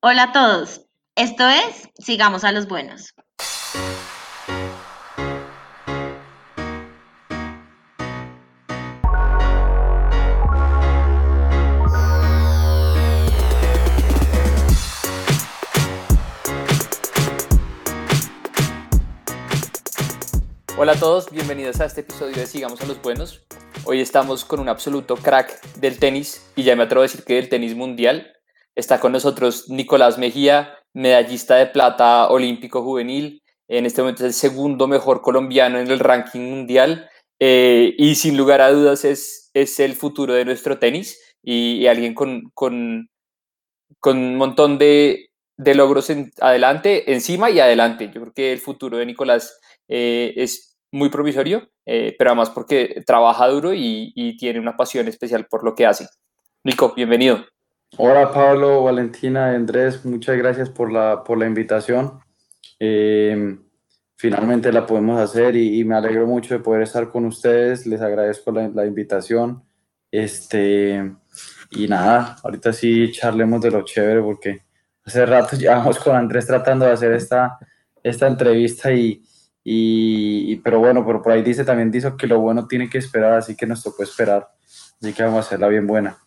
Hola a todos, esto es Sigamos a los Buenos. Hola a todos, bienvenidos a este episodio de Sigamos a los Buenos. Hoy estamos con un absoluto crack del tenis y ya me atrevo a decir que del tenis mundial. Está con nosotros Nicolás Mejía, medallista de plata olímpico juvenil. En este momento es el segundo mejor colombiano en el ranking mundial eh, y sin lugar a dudas es, es el futuro de nuestro tenis y, alguien con, con, con, un montón de, de logros en, adelante, encima y adelante. Yo creo que el futuro de Nicolás eh, es muy provisorio, eh, pero además porque trabaja duro y, y, tiene una pasión especial por lo que hace. Nico, bienvenido. Hola Pablo, Valentina, Andrés, muchas gracias por la, por la invitación. Eh, finalmente la podemos hacer y, y, me alegro mucho de poder estar con ustedes. Les agradezco la, la invitación. Este, y nada, ahorita sí charlemos de lo chévere porque hace rato llevamos con Andrés tratando de hacer esta, esta entrevista y, y, pero bueno, pero por ahí dice también dice que lo bueno tiene que esperar, así que nos tocó esperar. Así que vamos a hacerla bien buena.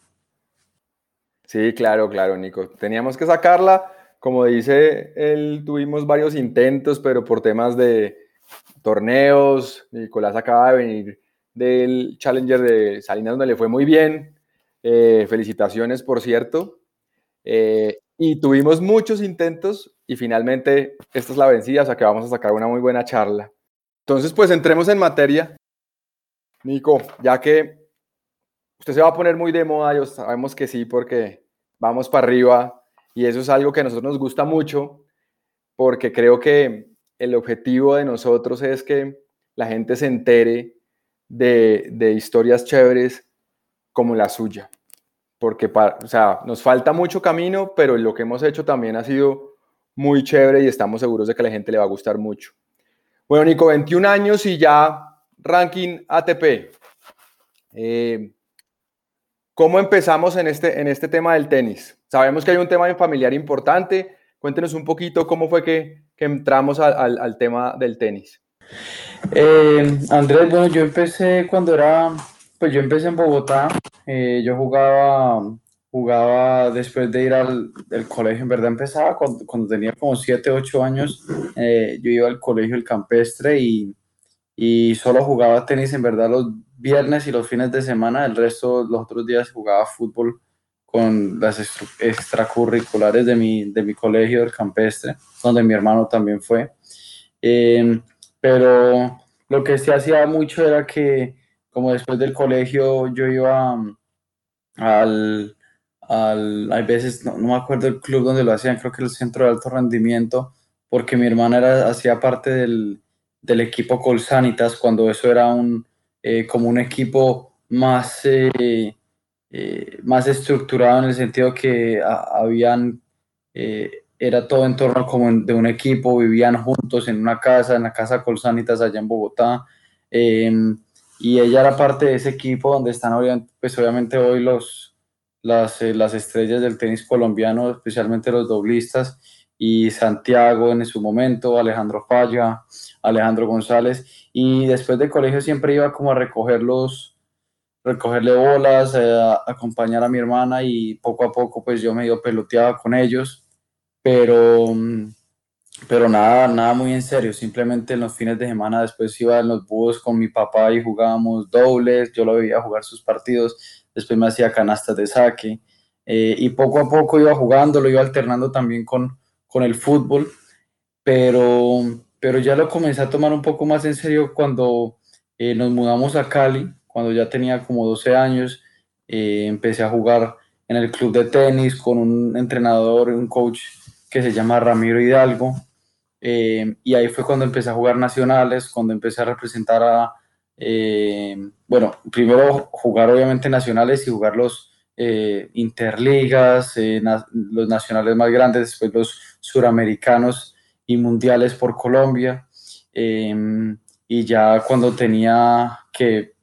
Sí, claro, claro, Nico. Teníamos que sacarla. Como dice él, tuvimos varios intentos, pero por temas de torneos, Nicolás acaba de venir del Challenger de Salinas, donde le fue muy bien. Eh, felicitaciones, por cierto. Eh, y tuvimos muchos intentos y finalmente esta es la vencida, o sea que vamos a sacar una muy buena charla. Entonces, pues entremos en materia. Nico, ya que usted se va a poner muy de moda, yo sabemos que sí, porque vamos para arriba y eso es algo que a nosotros nos gusta mucho, porque creo que el objetivo de nosotros es que la gente se entere de, historias chéveres como la suya porque o sea, nos falta mucho camino, pero lo que hemos hecho también ha sido muy chévere y estamos seguros de que la gente le va a gustar mucho. Bueno, Nico, 21 años y ya ranking ATP. Eh, ¿Cómo empezamos en este, en este tema del tenis? Sabemos que hay un tema familiar importante. Cuéntenos un poquito cómo fue que, que entramos al, al, tema del tenis. Eh, Andrés, bueno, yo empecé cuando era pues yo empecé en Bogotá, eh, yo jugaba, jugaba después de ir al colegio, en verdad empezaba cuando, cuando tenía como 7, 8 años, eh, yo iba al colegio El Campestre y, y, solo jugaba tenis en verdad los viernes y los fines de semana, el resto los otros días jugaba fútbol con las extracurriculares de mi, de mi colegio El Campestre, donde mi hermano también fue. Eh, pero lo que se hacía mucho era que como después del colegio yo iba mm, al, al hay veces, no, me acuerdo el club donde lo hacían, creo que el centro de alto rendimiento, porque mi hermana era, hacía parte del, del equipo Colsanitas, cuando eso era un, eh, como un equipo más, eh, eh, más estructurado en el sentido que habían, era todo en torno como de un equipo, vivían juntos en una casa, en la casa Colsanitas allá en Bogotá. Em, y ella era parte de ese equipo donde están pues obviamente hoy los, las, eh, las estrellas del tenis colombiano, especialmente los doblistas, y Santiago en su momento, Alejandro Falla, Alejandro González, y después de colegio siempre iba como a recogerlos, recogerle bolas, eh, acompañar a mi hermana y poco a poco pues yo medio peloteaba con ellos, pero mm, pero nada, nada muy en serio, simplemente en los fines de semana después iba en los búhos con mi papá y jugábamos dobles, yo lo veía jugar sus partidos, después me hacía canastas de saque eh, y poco a poco iba jugando, lo iba alternando también con, con el fútbol, pero, pero ya lo comencé a tomar un poco más en serio cuando eh, nos mudamos a Cali, cuando ya tenía como 12 años, eh, empecé a jugar en el club de tenis con un entrenador, un coach que se llama Ramiro Hidalgo, eh, y ahí fue cuando empecé a jugar nacionales, cuando empecé a representar a, bueno, primero jugar obviamente nacionales y jugar los interligas, los nacionales más grandes, después los suramericanos y mundiales por Colombia. y ya cuando tenía que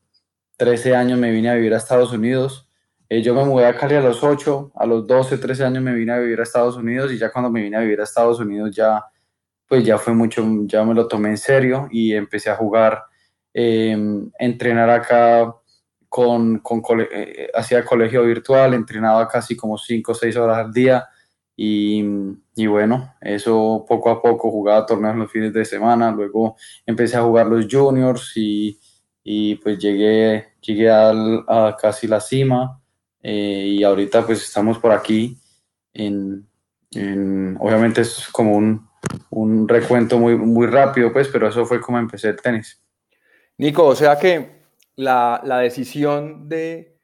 13 años me vine a vivir a Estados Unidos Eh, yo me mudé a Cali a los 8, a los 12, 13 años me vine a vivir a Estados Unidos y ya cuando me vine a vivir a Estados Unidos ya, pues ya fue mucho, ya me lo tomé en serio y empecé a jugar, eh, entrenar acá con, con eh, hacía colegio virtual, entrenaba casi como 5 o 6 horas al día y, y, bueno, eso poco a poco jugaba torneos los fines de semana, luego empecé a jugar los juniors y, y pues llegué, llegué a casi la cima eh, y ahorita pues estamos por aquí. En, obviamente es como un, un, recuento muy, muy rápido, pues, pero eso fue como empecé el tenis. Nico, o sea que la, la decisión de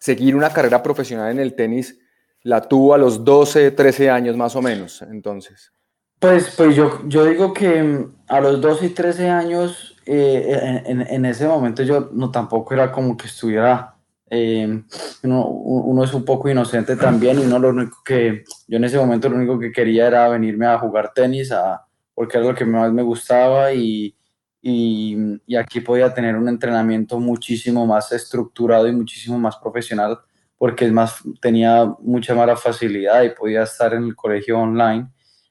seguir una carrera profesional en el tenis la tuvo a los 12, 13 años más o menos, entonces. Pues, pues yo, yo digo que a los 12 y 13 años, eh, en, en, ese momento yo no tampoco era como que estuviera eh, uno, es un poco inocente también y uno lo único que, yo en ese momento lo único que quería era venirme a jugar tenis, a, porque era lo que más me gustaba y, y, y, aquí podía tener un entrenamiento muchísimo más estructurado y muchísimo más profesional porque es más, tenía mucha más facilidad y podía estar en el colegio online.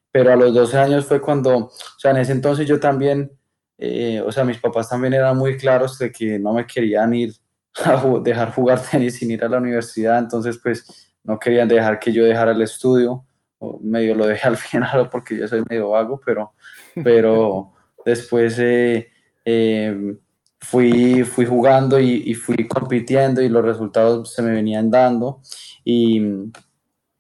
Pero a los 12 años fue cuando, o sea, en ese entonces yo también, eh, o sea, mis papás también eran muy claros de que no me querían ir a dejar jugar tenis sin ir a la universidad, entonces pues no querían dejar que yo dejara el estudio, o medio lo dejé al final porque yo soy medio vago, pero, pero después eh, eh, fui, fui jugando y, fui compitiendo y los resultados se me venían dando. Y,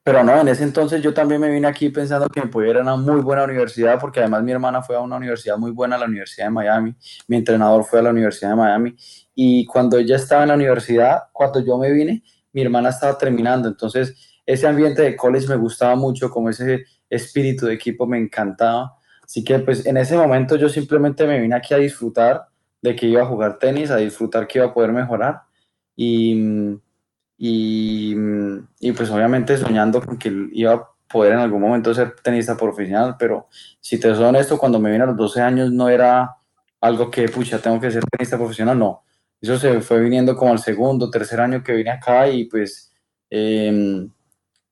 pero no, en ese entonces yo también me vine aquí pensando que me podía ir a una muy buena universidad, porque además mi hermana fue a una universidad muy buena, la Universidad de Miami, mi entrenador fue a la Universidad de Miami, y cuando ella estaba en la universidad, cuando yo me vine, mi hermana estaba terminando, entonces ese ambiente de college me gustaba mucho, como ese espíritu de equipo me encantaba, así que pues en ese momento yo simplemente me vine aquí a disfrutar de que iba a jugar tenis, a disfrutar que iba a poder mejorar, y y, y, pues obviamente soñando con que iba a poder en algún momento ser tenista profesional, pero si te soy honesto, cuando me vine a los 12 años no era algo que, pucha, tengo que ser tenista profesional, no. Eso se fue viniendo como al segundo, tercer año que vine acá y pues eh,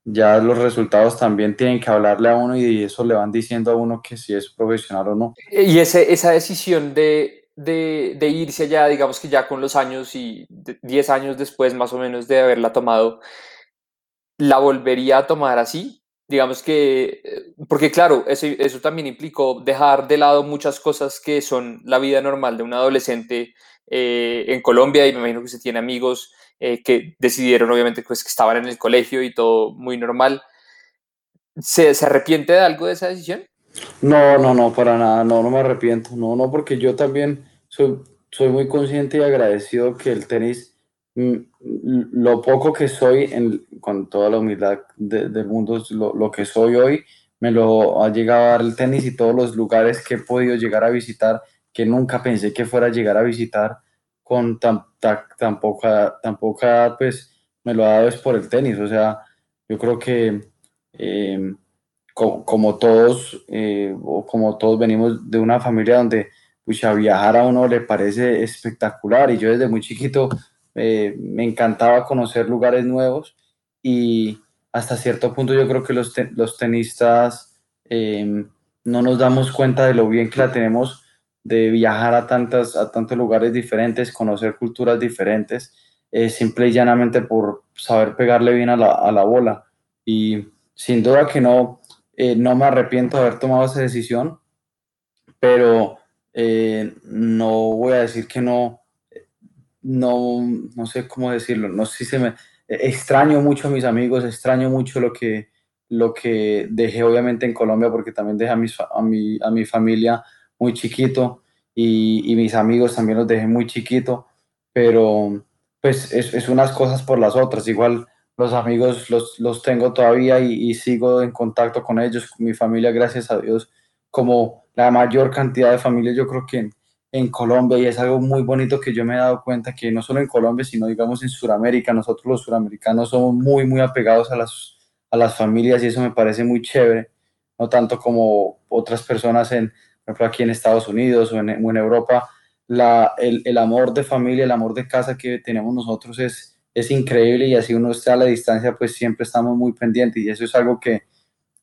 ya los resultados también tienen que hablarle a uno y eso le van diciendo a uno que si es profesional o no. Y ese, esa decisión de de, irse allá, digamos que ya con los años y 10 años después más o menos de haberla tomado, ¿la volvería a tomar así? Digamos que, eh, porque claro, eso, eso también implicó dejar de lado muchas cosas que son la vida normal de un adolescente eh, en Colombia y me imagino que se tiene amigos eh, que decidieron obviamente pues que estaban en el colegio y todo muy normal. ¿Se, ¿Se arrepiente de algo de esa decisión? No, no, no, para nada, no, no me arrepiento, no, no, porque yo también soy, soy muy consciente y agradecido que el tenis, mm, lo poco que soy, con toda la humildad del mundo, lo, lo, que soy hoy, me lo ha llegado a dar el tenis y todos los lugares que he podido llegar a visitar, que nunca pensé que fuera a llegar a visitar con tan, tan, poca, tan poca, pues me lo ha dado es por el tenis, o sea, yo creo que... Eh, como, todos, eh, como todos venimos de una familia donde a viajar a uno le parece espectacular y yo desde muy chiquito eh, me encantaba conocer lugares nuevos y hasta cierto punto yo creo que los, los tenistas em, no nos damos cuenta de lo bien que la tenemos de viajar a, tantas, a tantos lugares diferentes, conocer culturas diferentes, eh, simple y llanamente por saber pegarle bien a la, a la bola. Y sin duda que no, eh, no me arrepiento de haber tomado esa decisión, pero eh, no voy a decir que no, no, no sé cómo decirlo, no sé si se me, extraño mucho a mis amigos, extraño mucho lo que, lo que dejé obviamente en Colombia, porque también dejé a, mis, a, mi, a mi familia muy chiquito y, y, mis amigos también los dejé muy chiquito, pero pues es, es, unas cosas por las otras, igual los amigos los, los tengo todavía y, sigo en contacto con ellos, mi familia, gracias a Dios, como la mayor cantidad de familias yo creo que en, en, Colombia y es algo muy bonito que yo me he dado cuenta que no solo en Colombia, sino digamos en Sudamérica, nosotros los suramericanos somos muy, muy apegados a las, a las familias y eso me parece muy chévere, no tanto como otras personas en, por ejemplo, aquí en Estados Unidos o en, en Europa, la, el, el, amor de familia, el amor de casa que tenemos nosotros es, es increíble y así uno está a la distancia, pues siempre estamos muy pendientes y eso es algo que,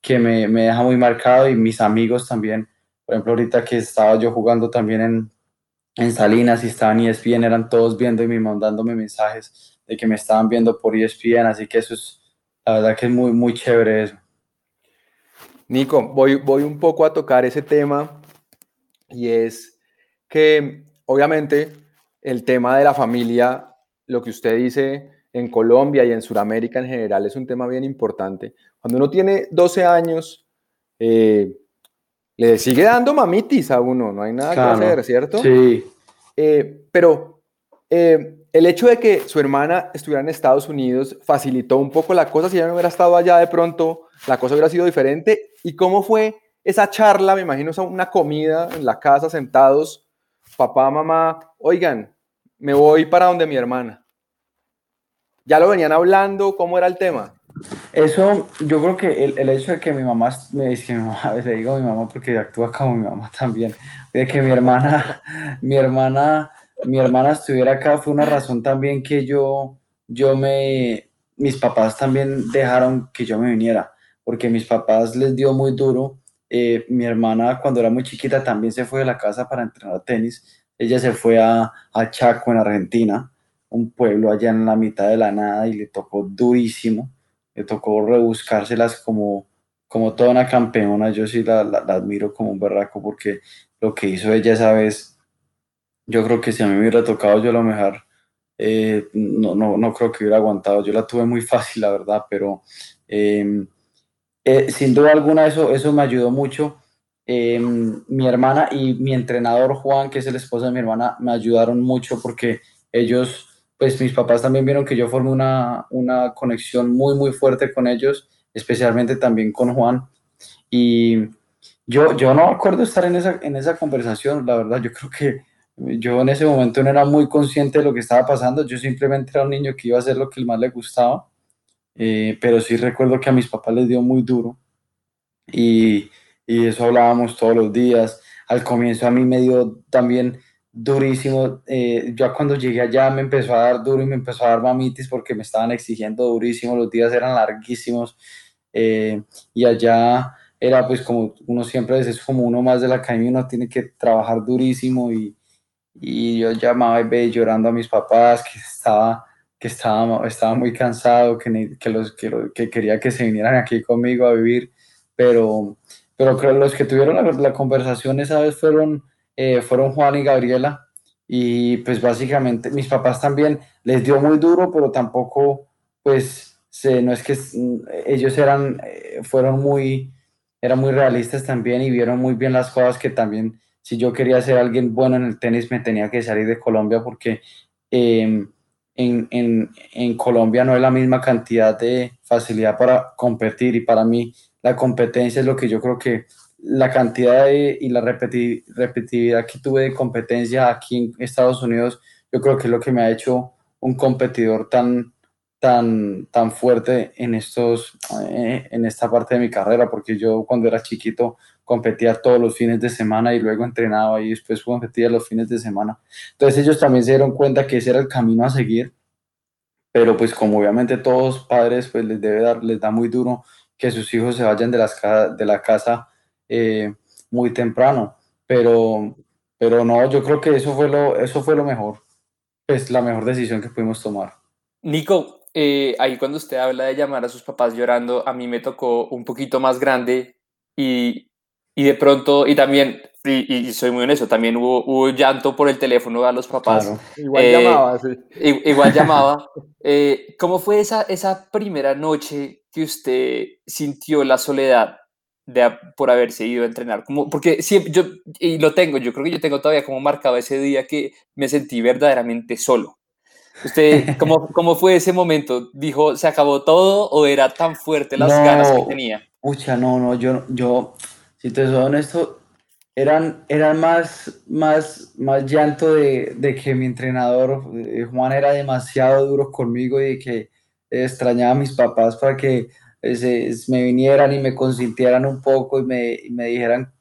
que me, me deja muy marcado y mis amigos también. Por ejemplo, ahorita que estaba yo jugando también en, en Salinas y estaban ESPN, eran todos viendo y me mandándome mensajes de que me estaban viendo por ESPN, así que eso es, la verdad que es muy, muy chévere eso. Nico, voy, voy un poco a tocar ese tema y es que obviamente el tema de la familia, lo que usted dice en Colombia y en Sudamérica en general es un tema bien importante. Cuando uno tiene 12 años, eh, le sigue dando mamitis a uno, no hay nada que hacer, ¿cierto? Sí. Eh, pero eh, el hecho de que su hermana estuviera en Estados Unidos facilitó un poco la cosa. Si ella no hubiera estado allá de pronto, la cosa hubiera sido diferente. ¿Y cómo fue esa charla? Me imagino una comida en la casa, sentados, papá, mamá, oigan, me voy para donde mi hermana. ¿Ya lo venían hablando? ¿Cómo era el tema? Eso, yo creo que el, el, hecho de que mi mamá, me dice mi mamá, le digo mi mamá porque actúa como mi mamá también, de que mi hermana, mi hermana, mi hermana estuviera acá fue una razón también que yo, yo me, mis papás también dejaron que yo me viniera, porque mis papás les dio muy duro. Eh, mi hermana cuando era muy chiquita también se fue de la casa para entrenar tenis. Ella se fue a, a Chaco en Argentina, un pueblo allá en la mitad de la nada y le tocó durísimo le tocó rebuscárselas como, como toda una campeona. Yo sí la, la, admiro como un berraco porque lo que hizo ella esa vez, yo creo que si a mí me hubiera tocado yo a lo mejor, eh, no, no, no, creo que hubiera aguantado. Yo la tuve muy fácil, la verdad, pero eh, eh, sin duda alguna eso, eso me ayudó mucho. Em, mi hermana y mi entrenador Juan, que es el esposo de mi hermana, me ayudaron mucho porque ellos pues mis papás también vieron que yo formé una, una conexión muy, muy fuerte con ellos, especialmente también con Juan. Y yo, yo no acuerdo estar en esa, en esa conversación, la verdad, yo creo que yo en ese momento no era muy consciente de lo que estaba pasando, yo simplemente era un niño que iba a hacer lo que más le gustaba, eh, pero sí recuerdo que a mis papás les dio muy duro y, y eso hablábamos todos los días. Al comienzo a mí me dio también durísimo. Eh, yo cuando llegué allá me empezó a dar duro y me empezó a dar mamitis porque me estaban exigiendo durísimo, los días eran larguísimos eh, y allá era pues como uno siempre es como uno más de la academia, uno tiene que trabajar durísimo y, y yo llamaba y llorando a mis papás que estaba que estaba, estaba muy cansado, que, que, los, que, que quería que se vinieran aquí conmigo a vivir, pero, pero creo los que tuvieron la, la conversación esa vez fueron eh, fueron Juan y Gabriela. Y pues básicamente mis papás también les dio muy duro, pero tampoco, pues, se, no es que ellos eran, eh, fueron muy, muy realistas también y vieron muy bien las cosas que también, si yo quería ser alguien bueno en el tenis, me tenía que salir de Colombia porque em, en, en, en Colombia no hay la misma cantidad de facilidad para competir y para mí la competencia es lo que yo creo que la cantidad y la repetitividad que tuve de competencia aquí en Estados Unidos, yo creo que es lo que me ha hecho un competidor tan, tan, tan fuerte en, estos, eh, en esta parte de mi carrera, porque yo cuando era chiquito competía todos los fines de semana y luego entrenaba y después competía los fines de semana. Entonces ellos también se dieron cuenta que ese era el camino a seguir, pero pues como obviamente todos padres pues les debe dar, les da muy duro que sus hijos se vayan de la casa eh, muy temprano, pero, pero no, yo creo que eso fue lo, eso fue lo mejor, es la mejor decisión que pudimos tomar. Nico, eh, ahí cuando usted habla de llamar a sus papás llorando, a mí me tocó un poquito más grande y, y de pronto, y también, y, soy muy honesto, también hubo, hubo, llanto por el teléfono a los papás. Igual eh, llamaba, sí. Igual llamaba. ¿Cómo fue esa, esa primera noche que usted sintió la soledad de, por haberse ido a entrenar. Como, porque siempre, yo, y lo tengo, yo creo que yo tengo todavía como marcado ese día que me sentí verdaderamente solo. ¿Usted cómo, cómo fue ese momento? ¿Dijo, se acabó todo o era tan fuerte las ganas que tenía? Pucha, no, no, yo, yo, si te soy honesto, eran, eran más, más, más llanto de, de que mi entrenador, eh, Juan, era demasiado duro conmigo y que extrañaba a mis papás para que me vinieran y me consintieran un poco y me, me dijeran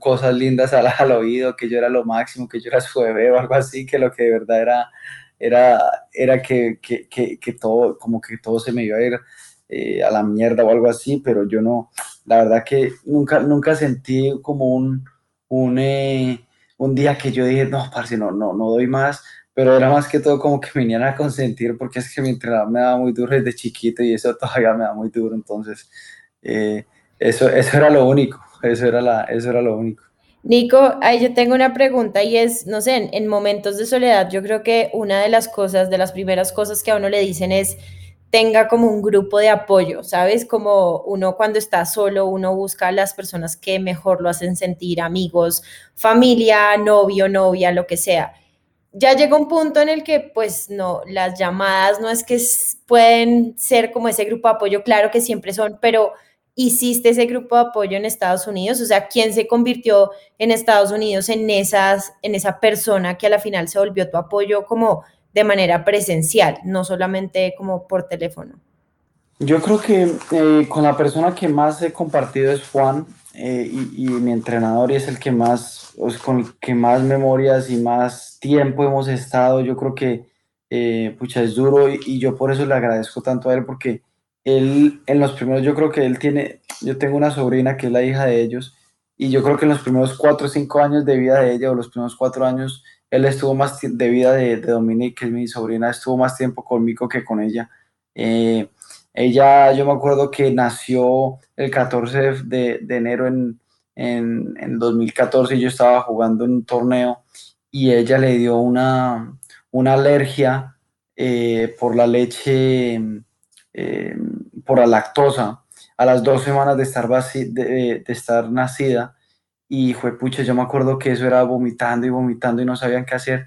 cosas lindas al, al, oído, que yo era lo máximo, que yo era su bebé o algo así, que lo que de verdad era, era, era que, que, que, que todo, como que todo se me iba a ir eh, a la mierda o algo así, pero yo no, la verdad que nunca, nunca sentí como un, un, eh, un día que yo dije, no, parce, no, no, no doy más, pero era más que todo como que me venían a consentir porque es que mi entrenador me daba muy duro desde chiquito y eso todavía me da muy duro, entonces eh, eso, eso era lo único, eso era, la, eso era lo único. Nico, ahí yo tengo una pregunta y es, no sé, en, en, momentos de soledad, yo creo que una de las cosas, de las primeras cosas que a uno le dicen es, tenga como un grupo de apoyo, ¿sabes? Como uno cuando está solo, uno busca a las personas que mejor lo hacen sentir, amigos, familia, novio, novia, lo que sea. Ya llega un punto en el que, pues, no, las llamadas no es que pueden ser como ese grupo de apoyo, claro que siempre son, pero hiciste ese grupo de apoyo en Estados Unidos? O sea, ¿quién se convirtió en Estados Unidos en, esas, en esa persona que a la final se volvió tu apoyo como de manera presencial, no solamente como por teléfono? Yo creo que eh, con la persona que más he compartido es Juan eh, y, y, mi entrenador es el que más, con el que más memorias y más tiempo hemos estado. Yo creo que, eh, pucha, es duro y, y yo por eso le agradezco tanto a él porque él en los primeros, yo creo que él tiene, yo tengo una sobrina que es la hija de ellos, y yo creo que en los primeros cuatro o cinco años de vida de ella, o los primeros cuatro años, él estuvo más de vida de, de Dominique, que es mi sobrina, estuvo más tiempo conmigo que con ella. Eh, ella, yo me acuerdo que nació el 14 de, enero en, en, en 2014 y yo estaba jugando en un torneo y ella le dio una, una alergia eh, por la leche eh, por la lactosa a las dos semanas de estar, de, de, estar nacida y fue pucha, yo me acuerdo que eso era vomitando y vomitando y no sabían qué hacer.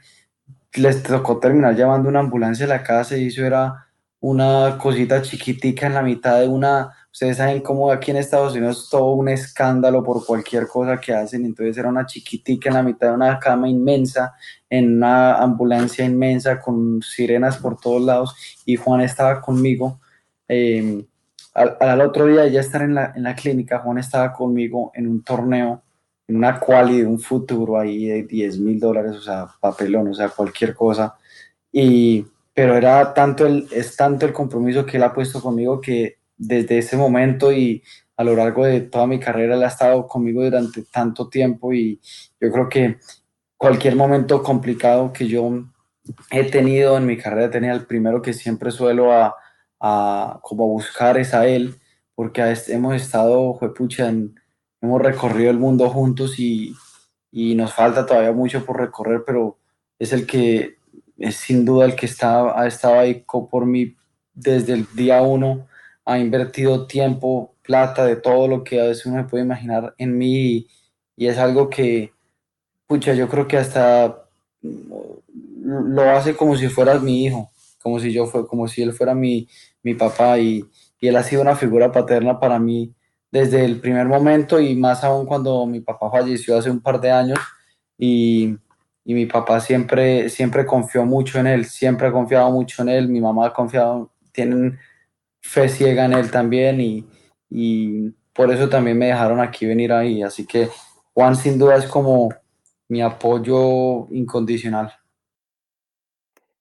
Les tocó terminar llamando una ambulancia a la casa y eso era una cosita chiquitica en la mitad de una, ustedes saben cómo aquí en Estados Unidos todo un escándalo por cualquier cosa que hacen, entonces era una chiquitica en la mitad de una cama inmensa, en una ambulancia inmensa con sirenas por todos lados y Juan estaba conmigo eh, al, al, otro día de ya estar en la, en la clínica, Juan estaba conmigo en un torneo, en una quali de un futuro ahí de 10 mil dólares, o sea, papelón, o sea, cualquier cosa. Y, pero era tanto el, es tanto el compromiso que él ha puesto conmigo que desde ese momento y a lo largo de toda mi carrera él ha estado conmigo durante tanto tiempo y yo creo que cualquier momento complicado que yo he tenido en mi carrera tenía el primero que siempre suelo a, a como buscar es a él, porque hemos estado, juepucha, hemos recorrido el mundo juntos y, y, nos falta todavía mucho por recorrer, pero es el que es sin duda el que está, ha estado ahí por mí desde el día uno, ha invertido tiempo, plata, de todo lo que a veces uno puede imaginar en mí y, y es algo que, pucha, yo creo que hasta lo hace como si fueras mi hijo como si yo fue, como si él fuera mi, mi papá y, y, él ha sido una figura paterna para mí desde el primer momento y más aún cuando mi papá falleció hace un par de años y, y mi papá siempre, siempre confió mucho en él, siempre ha confiado mucho en él, mi mamá ha confiado, tienen fe ciega en él también y, y por eso también me dejaron aquí venir ahí, así que Juan sin duda es como mi apoyo incondicional.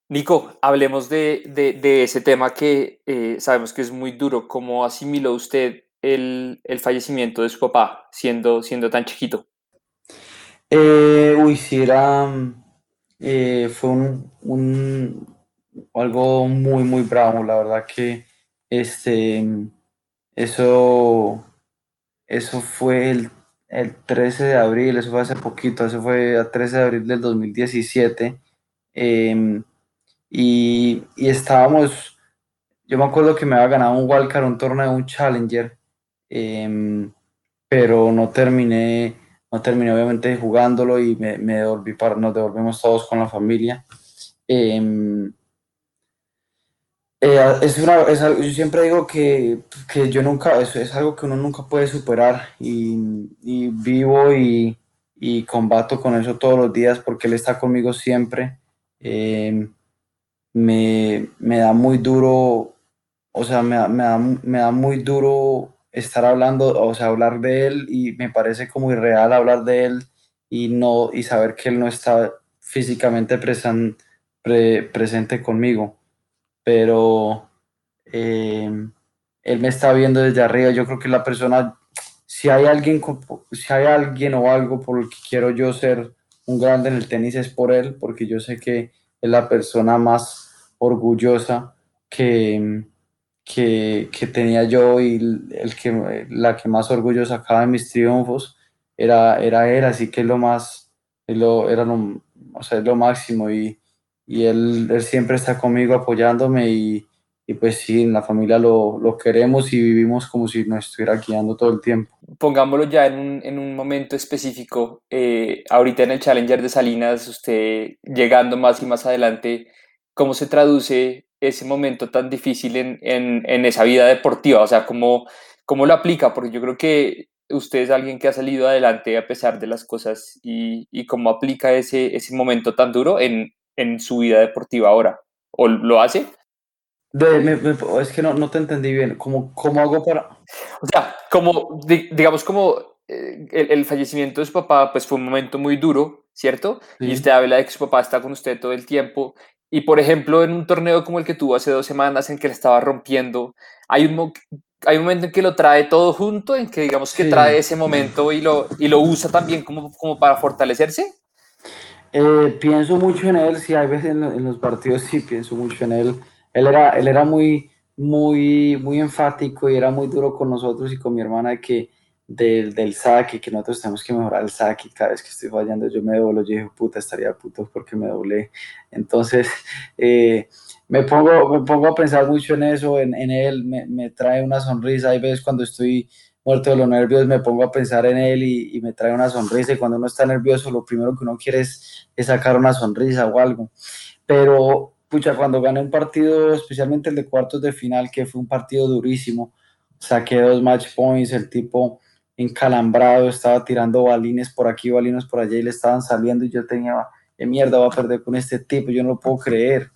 Nico, hablemos de, de, ese tema que eh, sabemos que es muy duro. ¿Cómo asimiló usted el, el fallecimiento de su papá siendo, siendo tan chiquito? Eh, uy, sí, era, eh, fue un, algo muy, muy bravo. La verdad que este, eso, eso fue el, el 13 de abril, eso fue hace poquito, eso fue el 13 de abril del 2017. Eh, y, y, estábamos, yo me acuerdo que me había ganado un wildcard, un torneo, un challenger, eh, pero no terminé, no terminé obviamente jugándolo y me, me devolví para, nos devolvimos todos con la familia. Eh, eh, es una, es algo, yo siempre digo que, que yo nunca, es, es, algo que uno nunca puede superar y, y vivo y, y, combato con eso todos los días porque él está conmigo siempre. Eh, me, me da muy duro, o sea, me, me, da, me da muy duro estar hablando, o sea, hablar de él y me parece como irreal hablar de él y no y saber que él no está físicamente presan, presente conmigo, pero eh, él me está viendo desde arriba. Yo creo que la persona, si hay alguien, si hay alguien o algo por el que quiero yo ser un grande en el tenis es por él, porque yo sé que es la persona más orgullosa que, que, tenía yo y el que, la que más orgullo sacaba de mis triunfos era, era él, así que lo más, lo, era lo, o sea, lo máximo y, y él, él, siempre está conmigo apoyándome y, y pues sí, en la familia lo, lo, queremos y vivimos como si nos estuviera guiando todo el tiempo. Pongámoslo ya en un, en un momento específico, eh, ahorita en el Challenger de Salinas, usted llegando más y más adelante, ¿cómo se traduce ese momento tan difícil en, en, en esa vida deportiva? O sea, ¿cómo, ¿cómo lo aplica? Porque yo creo que usted es alguien que ha salido adelante a pesar de las cosas y, y cómo aplica ese, ese momento tan duro en, en su vida deportiva ahora. ¿O lo hace? es que no, no te entendí bien. ¿Cómo, ¿Cómo hago para...? O sea, como, digamos, como eh, el, el, fallecimiento de su papá, pues fue un momento muy duro, ¿cierto? Y usted habla de que su papá está con usted todo el tiempo. Y, por ejemplo, en un torneo como el que tuvo hace dos semanas en que le estaba rompiendo, hay un, hay un momento en que lo trae todo junto, en que digamos que trae ese momento y lo, y lo usa también como, como para fortalecerse. Eh, pienso mucho en él, sí, hay veces en, en los partidos sí pienso mucho en él él era, él era muy, muy, muy enfático y era muy duro con nosotros y con mi hermana de que del, del saque, que nosotros tenemos que mejorar el saque, cada vez que estoy fallando yo me doblo, yo dije, puta, estaría puto porque me doblé. Entonces, eh, me, pongo, me pongo a pensar mucho en eso, en, en él, me, me, trae una sonrisa, hay veces cuando estoy muerto de los nervios me pongo a pensar en él y, y, me trae una sonrisa y cuando uno está nervioso lo primero que uno quiere es, es sacar una sonrisa o algo. Pero pucha, cuando gané un partido, especialmente el de cuartos de final, que fue un partido durísimo, saqué dos match points, el tipo encalambrado, estaba tirando balines por aquí, balines por allá y le estaban saliendo y yo tenía, de mierda, va a perder con este tipo, yo no lo puedo creer,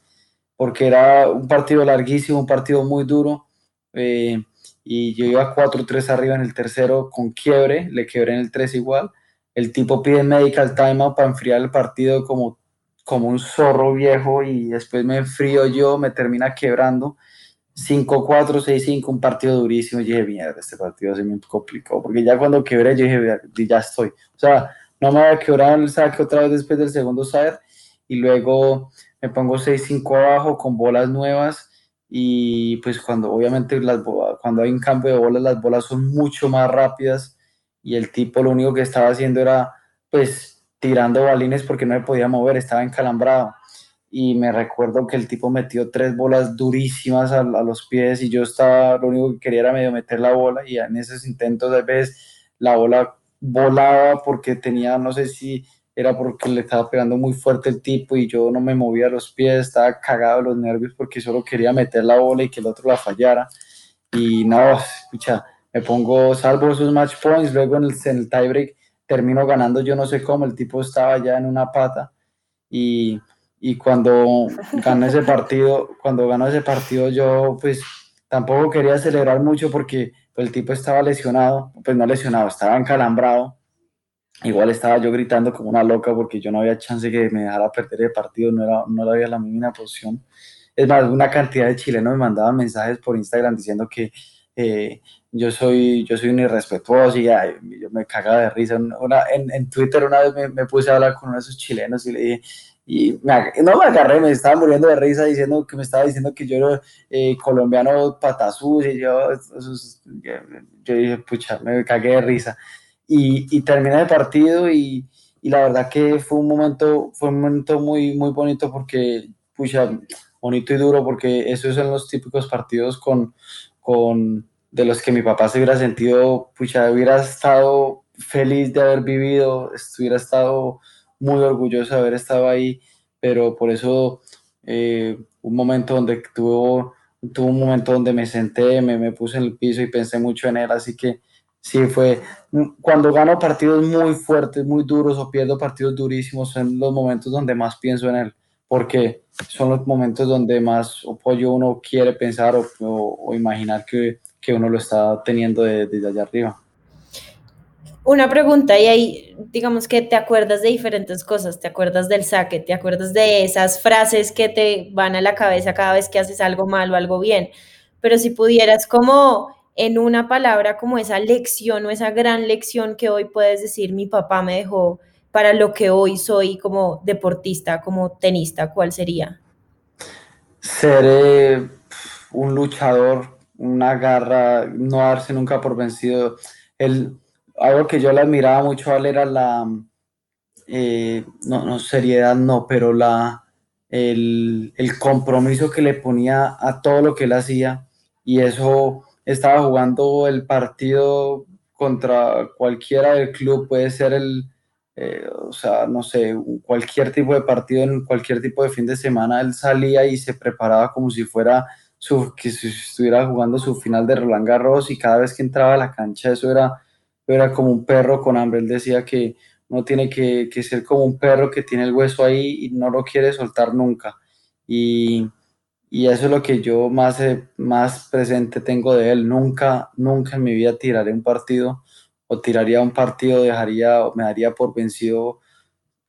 porque era un partido larguísimo, un partido muy duro, eh, y yo iba 4-3 arriba en el tercero con quiebre, le quebré en el 3 igual, el tipo pide medical timeout para enfriar el partido como como un zorro viejo y después me enfrío yo, me termina quebrando. 5-4, 6-5, un partido durísimo. Y dije, mierda, este partido se me complicó, porque ya cuando quebré, yo dije, ya estoy. O sea, no me había quebrado el saque otra vez después del segundo set, y luego me pongo 6-5 abajo con bolas nuevas. Y pues cuando obviamente las, cuando hay un cambio de bolas, las bolas son mucho más rápidas. Y el tipo lo único que estaba haciendo era, pues, tirando balines porque no me podía mover, estaba encalambrado. Y me recuerdo que el tipo metió tres bolas durísimas a, los pies y yo estaba, lo único que quería era medio meter la bola y en esos intentos de vez la bola volaba porque tenía, no sé si era porque le estaba pegando muy fuerte el tipo y yo no me movía los pies, estaba cagado de los nervios porque solo quería meter la bola y que el otro la fallara. Y no, escucha, me pongo, salvo esos match points, luego en el, en el tiebreak termino ganando yo no sé cómo, el tipo estaba ya en una pata y, y cuando ganó ese partido, cuando ganó ese partido yo pues tampoco quería celebrar mucho porque pues, el tipo estaba lesionado, pues no lesionado, estaba encalambrado, igual estaba yo gritando como una loca porque yo no había chance que me dejara perder el partido, no, era, no había la mínima posición. Es más, una cantidad de chilenos me mandaban mensajes por Instagram diciendo que eh, yo soy, yo soy un irrespetuoso y yo me cagaba de risa. Una, en, en, Twitter una vez me, me, puse a hablar con uno de esos chilenos y le dije, y me, no me agarré, me estaba muriendo de risa diciendo que me estaba diciendo que yo era eh, colombiano patasús y yo, yo dije, pucha, me cagué de risa. Y, y terminé el partido y, y, la verdad que fue un momento, fue un momento muy, muy bonito porque, pucha, bonito y duro porque esos son los típicos partidos con, con de los que mi papá se hubiera sentido, pucha, hubiera estado feliz de haber vivido, hubiera estado muy orgulloso de haber estado ahí, pero por eso eh, un momento donde tuvo, tuvo un momento donde me senté, me, me puse en el piso y pensé mucho en él, así que sí fue, cuando gano partidos muy fuertes, muy duros o pierdo partidos durísimos, son los momentos donde más pienso en él, porque son los momentos donde más apoyo uno quiere pensar o, o, o imaginar que que uno lo está teniendo desde allá arriba. Una pregunta y ahí, digamos que te acuerdas de diferentes cosas, te acuerdas del saque, te acuerdas de esas frases que te van a la cabeza cada vez que haces algo mal o algo bien, pero si pudieras como en una palabra como esa lección o esa gran lección que hoy puedes decir mi papá me dejó para lo que hoy soy como deportista, como tenista, ¿cuál sería? Seré un luchador, una garra, no darse nunca por vencido. El, algo que yo le admiraba mucho a él era la, eh, no, no, seriedad no, pero la, el, el, compromiso que le ponía a todo lo que él hacía. Y eso estaba jugando el partido contra cualquiera del club, puede ser el, eh, o sea, no sé, cualquier tipo de partido en cualquier tipo de fin de semana, él salía y se preparaba como si fuera su, que estuviera jugando su final de Roland Garros y cada vez que entraba a la cancha eso era era como un perro con hambre. Él decía que uno tiene que, ser como un perro que tiene el hueso ahí y no lo quiere soltar nunca. Y, y eso es lo que yo más, eh, más presente tengo de él. Nunca, nunca en mi vida tiraré un partido o tiraría un partido, dejaría o me daría por vencido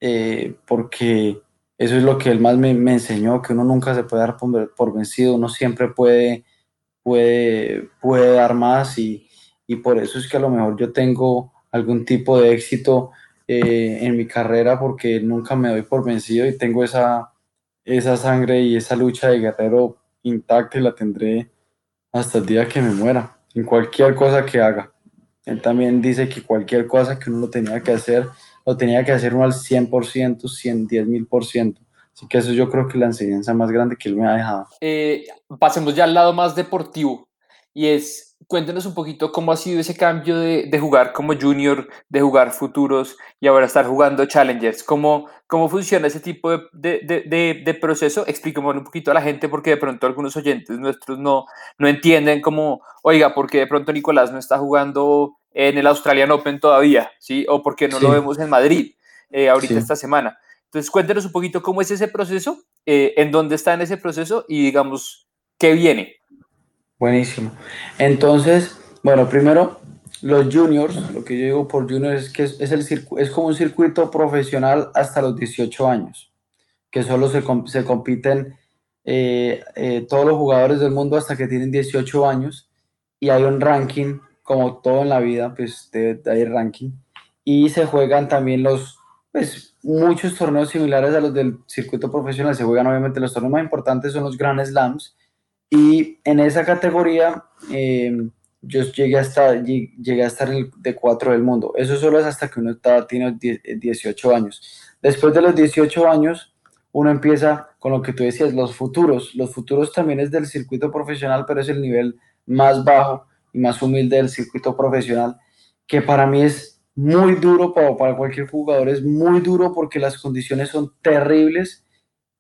eh, porque eso es lo que él más me, me, enseñó, que uno nunca se puede dar por, por vencido, uno siempre puede, puede, puede dar más y, y por eso es que a lo mejor yo tengo algún tipo de éxito eh, en mi carrera porque nunca me doy por vencido y tengo esa, esa sangre y esa lucha de guerrero intacta y la tendré hasta el día que me muera, en cualquier cosa que haga. Él también dice que cualquier cosa que uno lo tenía que hacer, lo tenía que hacer uno al 100%, 110 mil por ciento. Así que eso yo creo que es la enseñanza más grande que él me ha dejado. Eh, pasemos ya al lado más deportivo y es cuéntenos un poquito cómo ha sido ese cambio de, de, jugar como junior, de jugar futuros y ahora estar jugando challengers. ¿Cómo, cómo funciona ese tipo de, de, de proceso? Explíquemelo un poquito a la gente porque de pronto algunos oyentes nuestros no, no entienden cómo, oiga, ¿por qué de pronto Nicolás no está jugando en el Australian Open todavía? ¿Sí? ¿O por qué no sí. lo vemos en Madrid eh, ahorita sí. esta semana? Entonces cuéntenos un poquito cómo es ese proceso, eh, en dónde está en ese proceso y digamos, ¿qué viene? Buenísimo. Entonces, bueno, primero, los juniors, lo que yo digo por juniors es que es, el, es como un circuito profesional hasta los 18 años, que solo se, se compiten eh, eh, todos los jugadores del mundo hasta que tienen 18 años y hay un ranking, como todo en la vida, pues de, de hay ranking, y se juegan también los, pues muchos torneos similares a los del circuito profesional, se juegan obviamente los torneos más importantes son los Grand Slams, y en esa categoría eh, yo llegué a, estar, llegué a estar de 4 del mundo. Eso solo es hasta que uno está, tiene 18 años. Después de los 18 años, uno empieza con lo que tú decías, los futuros. Los futuros también es del circuito profesional, pero es el nivel más bajo y más humilde del circuito profesional, que para mí es muy duro, para, para cualquier jugador es muy duro porque las condiciones son terribles.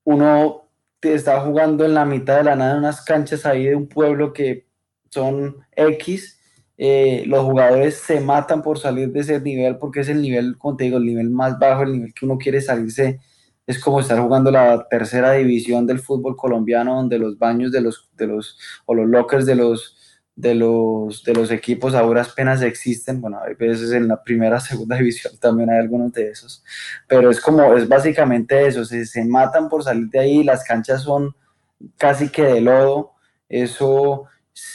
Uno está jugando en la mitad de la nada en unas canchas ahí de un pueblo que son X. Eh, los jugadores se matan por salir de ese nivel porque es el nivel, como te digo, el nivel más bajo, el nivel que uno quiere salirse. Es como estar jugando la tercera división del fútbol colombiano, donde los baños de los, de los o los lockers de los, de los, de los equipos a duras penas existen. Bueno, hay veces en la primera, segunda división también hay algunos de esos, pero es como, es básicamente eso, se, se matan por salir de ahí, las canchas son casi que de lodo, eso,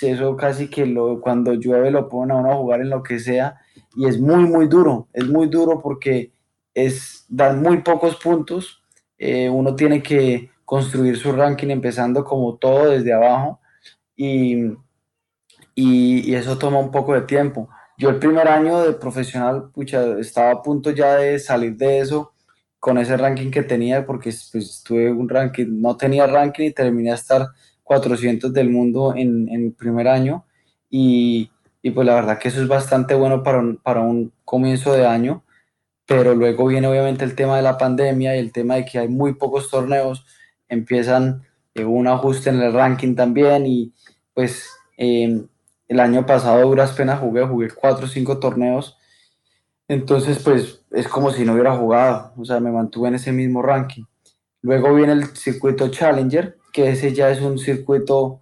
eso casi que lo, cuando llueve lo ponen a uno a jugar en lo que sea, y es muy, muy duro, es muy duro porque es, dan muy pocos puntos, eh, uno tiene que construir su ranking empezando como todo desde abajo, y y, y, eso toma un poco de tiempo. Yo el primer año de profesional, pucha, estaba a punto ya de salir de eso con ese ranking que tenía, porque pues, tuve un ranking, no tenía ranking y terminé a estar 400 del mundo en, en el primer año. Y, y, pues la verdad que eso es bastante bueno para un, para un comienzo de año, pero luego viene obviamente el tema de la pandemia y el tema de que hay muy pocos torneos, empiezan eh, un ajuste en el ranking también y pues... Eh, el año pasado duras penas jugué, jugué cuatro o cinco torneos. Entonces, pues es como si no hubiera jugado. O sea, me mantuve en ese mismo ranking. Luego viene el circuito Challenger, que ese ya es un circuito,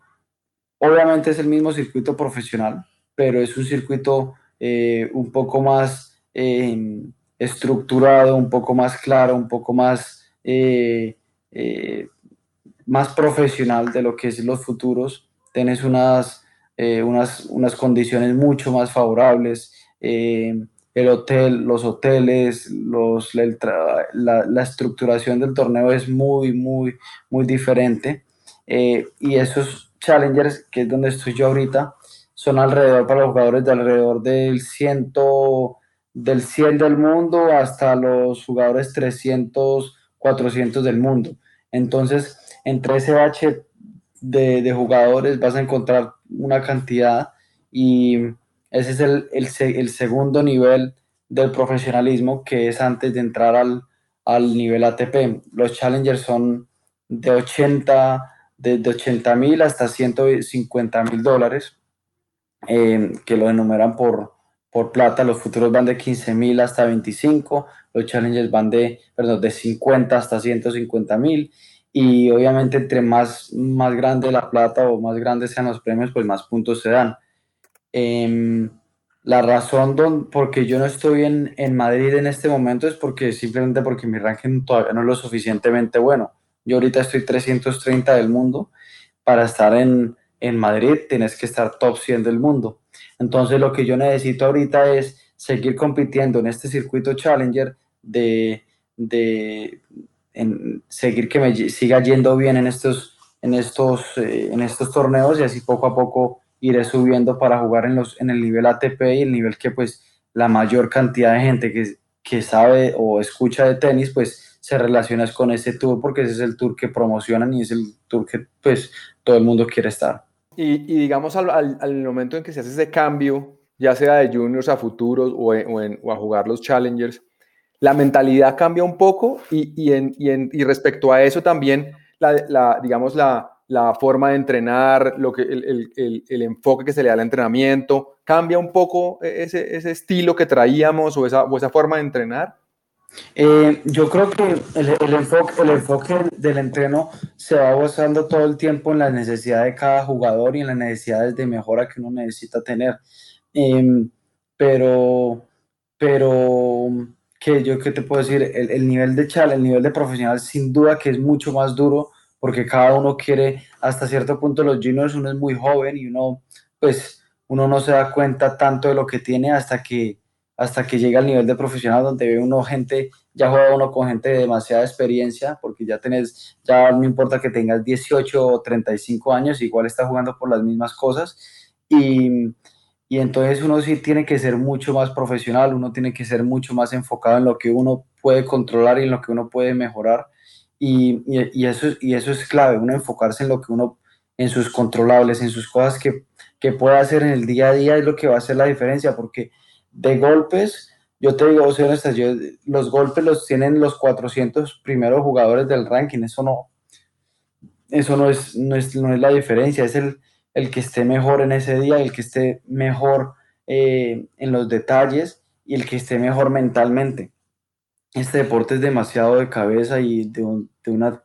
obviamente es el mismo circuito profesional, pero es un circuito eh, un poco más em, estructurado, un poco más claro, un poco más, eh, eh, más profesional de lo que es los futuros. Tienes unas, unas, unas, condiciones mucho más favorables. Em, el hotel, los hoteles, los, la, la, estructuración del torneo es muy, muy, muy diferente. y esos challengers, que es donde estoy yo ahorita, son alrededor para los jugadores de alrededor del 100, del 100 del mundo hasta los jugadores 300, 400 del mundo. Entonces, entre ese bache de, de jugadores vas a encontrar una cantidad y ese es el, el, segundo nivel del profesionalismo que es antes de entrar al, al nivel ATP. Los challengers son de 80 desde 80 mil hasta 150 mil dólares, eh, que lo enumeran por, por plata. Los futuros van de 15 mil hasta 25, los challenges van de, perdón, de 50 hasta 150 mil. Y obviamente entre más, más grande la plata o más grandes sean los premios, pues más puntos se dan. Em, la razón por porque yo no estoy en, en Madrid en este momento es porque simplemente porque mi ranking todavía no es lo suficientemente bueno yo ahorita estoy 330 del mundo. Para estar en, en Madrid tienes que estar top 100 del mundo. Entonces lo que yo necesito ahorita es seguir compitiendo en este circuito Challenger, de, de en seguir que me siga yendo bien en estos, en, estos, eh, en estos torneos y así poco a poco iré subiendo para jugar en, los, en el nivel ATP y el nivel que pues la mayor cantidad de gente que, que sabe o escucha de tenis pues se relacionas con ese tour porque ese es el tour que promocionan y es el tour que pues todo el mundo quiere estar. Y, digamos al, al, momento en que se hace ese cambio, ya sea de juniors a futuros o, o, en, o a jugar los challengers, la mentalidad cambia un poco y, y, en, en, y respecto a eso también, la, la digamos, la, la, forma de entrenar, lo que, el, el, el, enfoque que se le da al entrenamiento, cambia un poco ese, ese estilo que traíamos o esa, o esa forma de entrenar. Eh, yo creo que el, enfoque, el enfoque del entreno se va basando todo el tiempo en las necesidades de cada jugador y en las necesidades de mejora que uno necesita tener. Em, pero, pero, que yo qué te puedo decir, el, nivel de chal, el nivel de profesional, sin duda que es mucho más duro porque cada uno quiere, hasta cierto punto los juniors, uno es muy joven y uno, pues, uno no se da cuenta tanto de lo que tiene hasta que hasta que llega al nivel de profesional donde ve uno gente, ya juega uno con gente de demasiada experiencia, porque ya tenés, ya no importa que tengas 18 o 35 años, igual está jugando por las mismas cosas. Y, y entonces uno sí tiene que ser mucho más profesional, uno tiene que ser mucho más enfocado en lo que uno puede controlar y en lo que uno puede mejorar. Y, y, eso, y eso es clave, uno enfocarse en lo que uno, en sus controlables, en sus cosas que, que puede hacer en el día a día es lo que va a hacer la diferencia, porque de golpes, yo te digo, yo, los golpes los tienen los 400 primeros jugadores del ranking, eso no, eso no es, no es, no es la diferencia, es el, el que esté mejor en ese día, el que esté mejor eh, en los detalles y el que esté mejor mentalmente. Este deporte es demasiado de cabeza y de, de una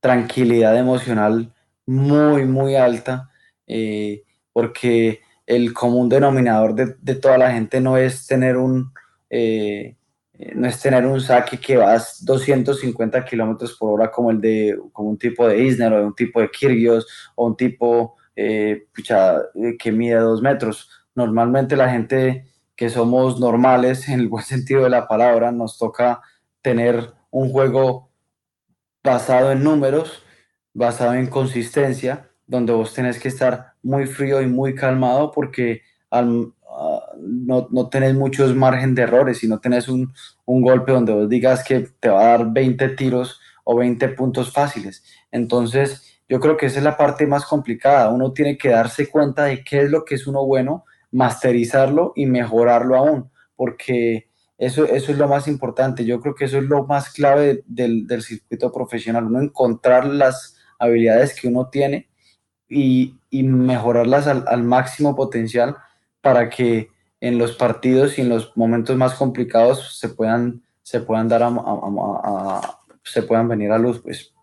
tranquilidad emocional muy, muy alta, eh, porque el común denominador de, toda la gente no es tener un, eh, no es tener un saque que vas 250 kilómetros por hora como el de como un tipo de Isner o un tipo de Kirgios o un tipo eh, eh, que mide dos metros. Normalmente la gente que somos normales, en el buen sentido de la palabra, nos toca tener un juego basado en números, basado en consistencia, donde vos tenés que estar muy frío y muy calmado porque ah, no, no, tenés muchos margen de errores y no tenés un, un, golpe donde vos digas que te va a dar 20 tiros o 20 puntos fáciles. Entonces, yo creo que esa es la parte más complicada. Uno tiene que darse cuenta de qué es lo que es uno bueno, masterizarlo y mejorarlo aún, porque eso, eso es lo más importante. Yo creo que eso es lo más clave del, del circuito profesional, uno encontrar las habilidades que uno tiene y, y mejorarlas al, máximo potencial para que en los partidos y en los momentos más complicados se puedan, se puedan dar a, a, se puedan venir a luz, pues.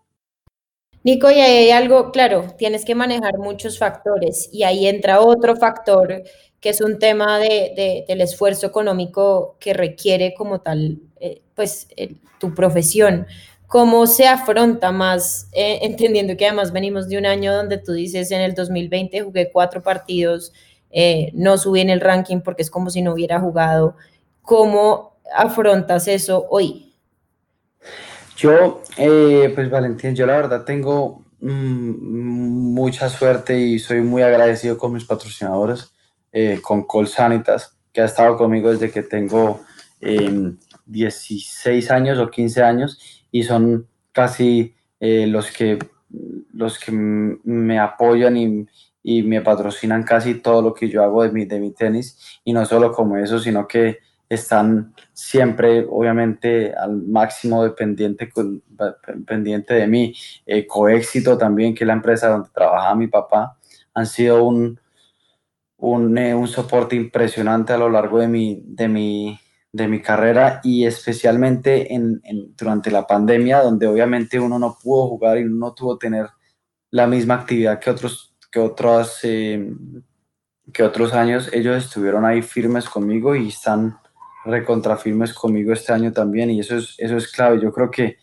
Nico, y hay algo, claro, tienes que manejar muchos factores y ahí entra otro factor que es un tema de, de, del esfuerzo económico que requiere como tal, eh, pues, tu profesión. ¿Cómo se afronta más, eh, entendiendo que además venimos de un año donde tú dices, en el 2020 jugué cuatro partidos, eh, no subí en el ranking porque es como si no hubiera jugado. ¿Cómo afrontas eso hoy? Yo, eh, pues Valentín, yo la verdad tengo mm, mucha suerte y soy muy agradecido con mis patrocinadores, eh, con Col Sanitas, que ha estado conmigo desde que tengo eh, 16 años o 15 años y son casi eh, los que, los que me apoyan y, y, me patrocinan casi todo lo que yo hago de mi, de mi tenis. Y no solo como eso, sino que están siempre, obviamente, al máximo dependiente, pendiente de mí. Eh, Coéxito también, que es la empresa donde trabajaba mi papá, han sido un, un, eh, un soporte impresionante a lo largo de mi, de mi, de mi carrera y especialmente en, en, durante la pandemia, donde obviamente uno no pudo jugar y no tuvo tener la misma actividad que otros, que otros, eh, que otros años. Ellos estuvieron ahí firmes conmigo y están recontrafirmes conmigo este año también y eso es, eso es clave. Yo creo que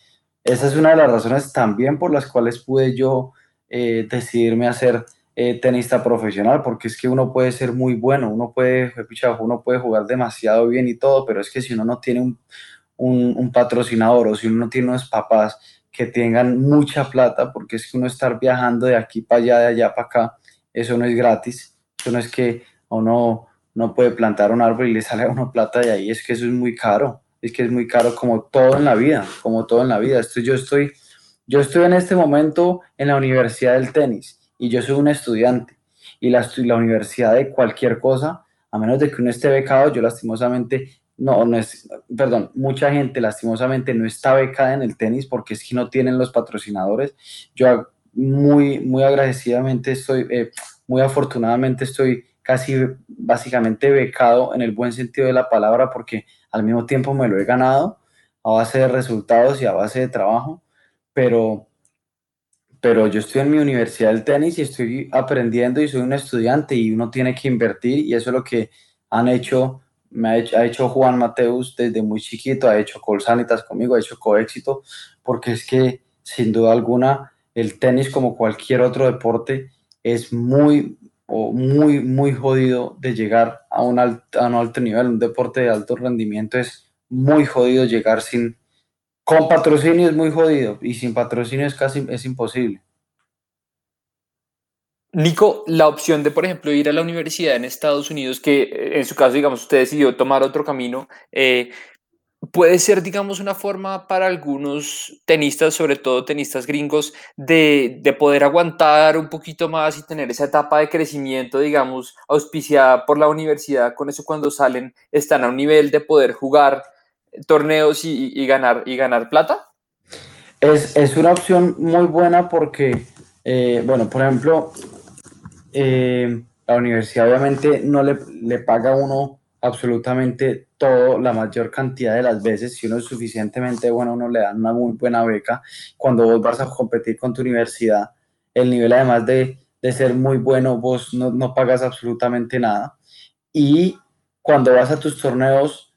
esa es una de las razones también por las cuales pude yo eh, decidirme a ser eh, tenista profesional, porque es que uno puede ser muy bueno, uno puede, uno puede jugar demasiado bien y todo, pero es que si uno no tiene un, un, un patrocinador o si uno no tiene unos papás que tengan mucha plata, porque es que uno estar viajando de aquí para allá, de allá para acá, eso no es gratis, eso no es que uno no puede plantar un árbol y le sale a uno plata de ahí, es que eso es muy caro, es que es muy caro como todo en la vida, como todo en la vida. Esto, yo, estoy, yo estoy en este momento en la Universidad del Tenis y yo soy un estudiante y la, la universidad de cualquier cosa, a menos de que uno esté becado, yo lastimosamente, no, no es, perdón, mucha gente lastimosamente no está becada en el tenis porque es que no tienen los patrocinadores. Yo muy, muy agradecidamente estoy, eh, muy afortunadamente estoy casi básicamente becado en el buen sentido de la palabra porque al mismo tiempo me lo he ganado a base de resultados y a base de trabajo, pero, pero yo estoy en mi universidad del tenis y estoy aprendiendo y soy un estudiante y uno tiene que invertir y eso es lo que han hecho, me ha ha hecho Juan Mateus desde muy chiquito, ha hecho Colsanitas conmigo, ha hecho Coéxito, porque es que sin duda alguna el tenis como cualquier otro deporte es muy, o muy, muy jodido de llegar a un, alto, a un alto nivel, un deporte de alto rendimiento es muy jodido llegar sin, con patrocinio es muy jodido y sin patrocinio es casi, es imposible. Nico, la opción de, por ejemplo, ir a la universidad en Estados Unidos, que eh, en su caso, digamos, usted decidió tomar otro camino, eh, puede ser, digamos, una forma para algunos tenistas, sobre todo tenistas gringos, de, de, poder aguantar un poquito más y tener esa etapa de crecimiento, digamos, auspiciada por la universidad. Con eso cuando salen están a un nivel de poder jugar torneos y, y ganar, y ganar plata. Es, es, una opción muy buena porque, eh, bueno, por ejemplo, eh, la universidad obviamente no le, le paga a uno absolutamente todo, la mayor cantidad de las veces, si uno es suficientemente bueno, uno le dan una muy buena beca. Cuando vos vas a competir con tu universidad, el nivel además de, de ser muy bueno, vos no, no, pagas absolutamente nada. Y cuando vas a tus torneos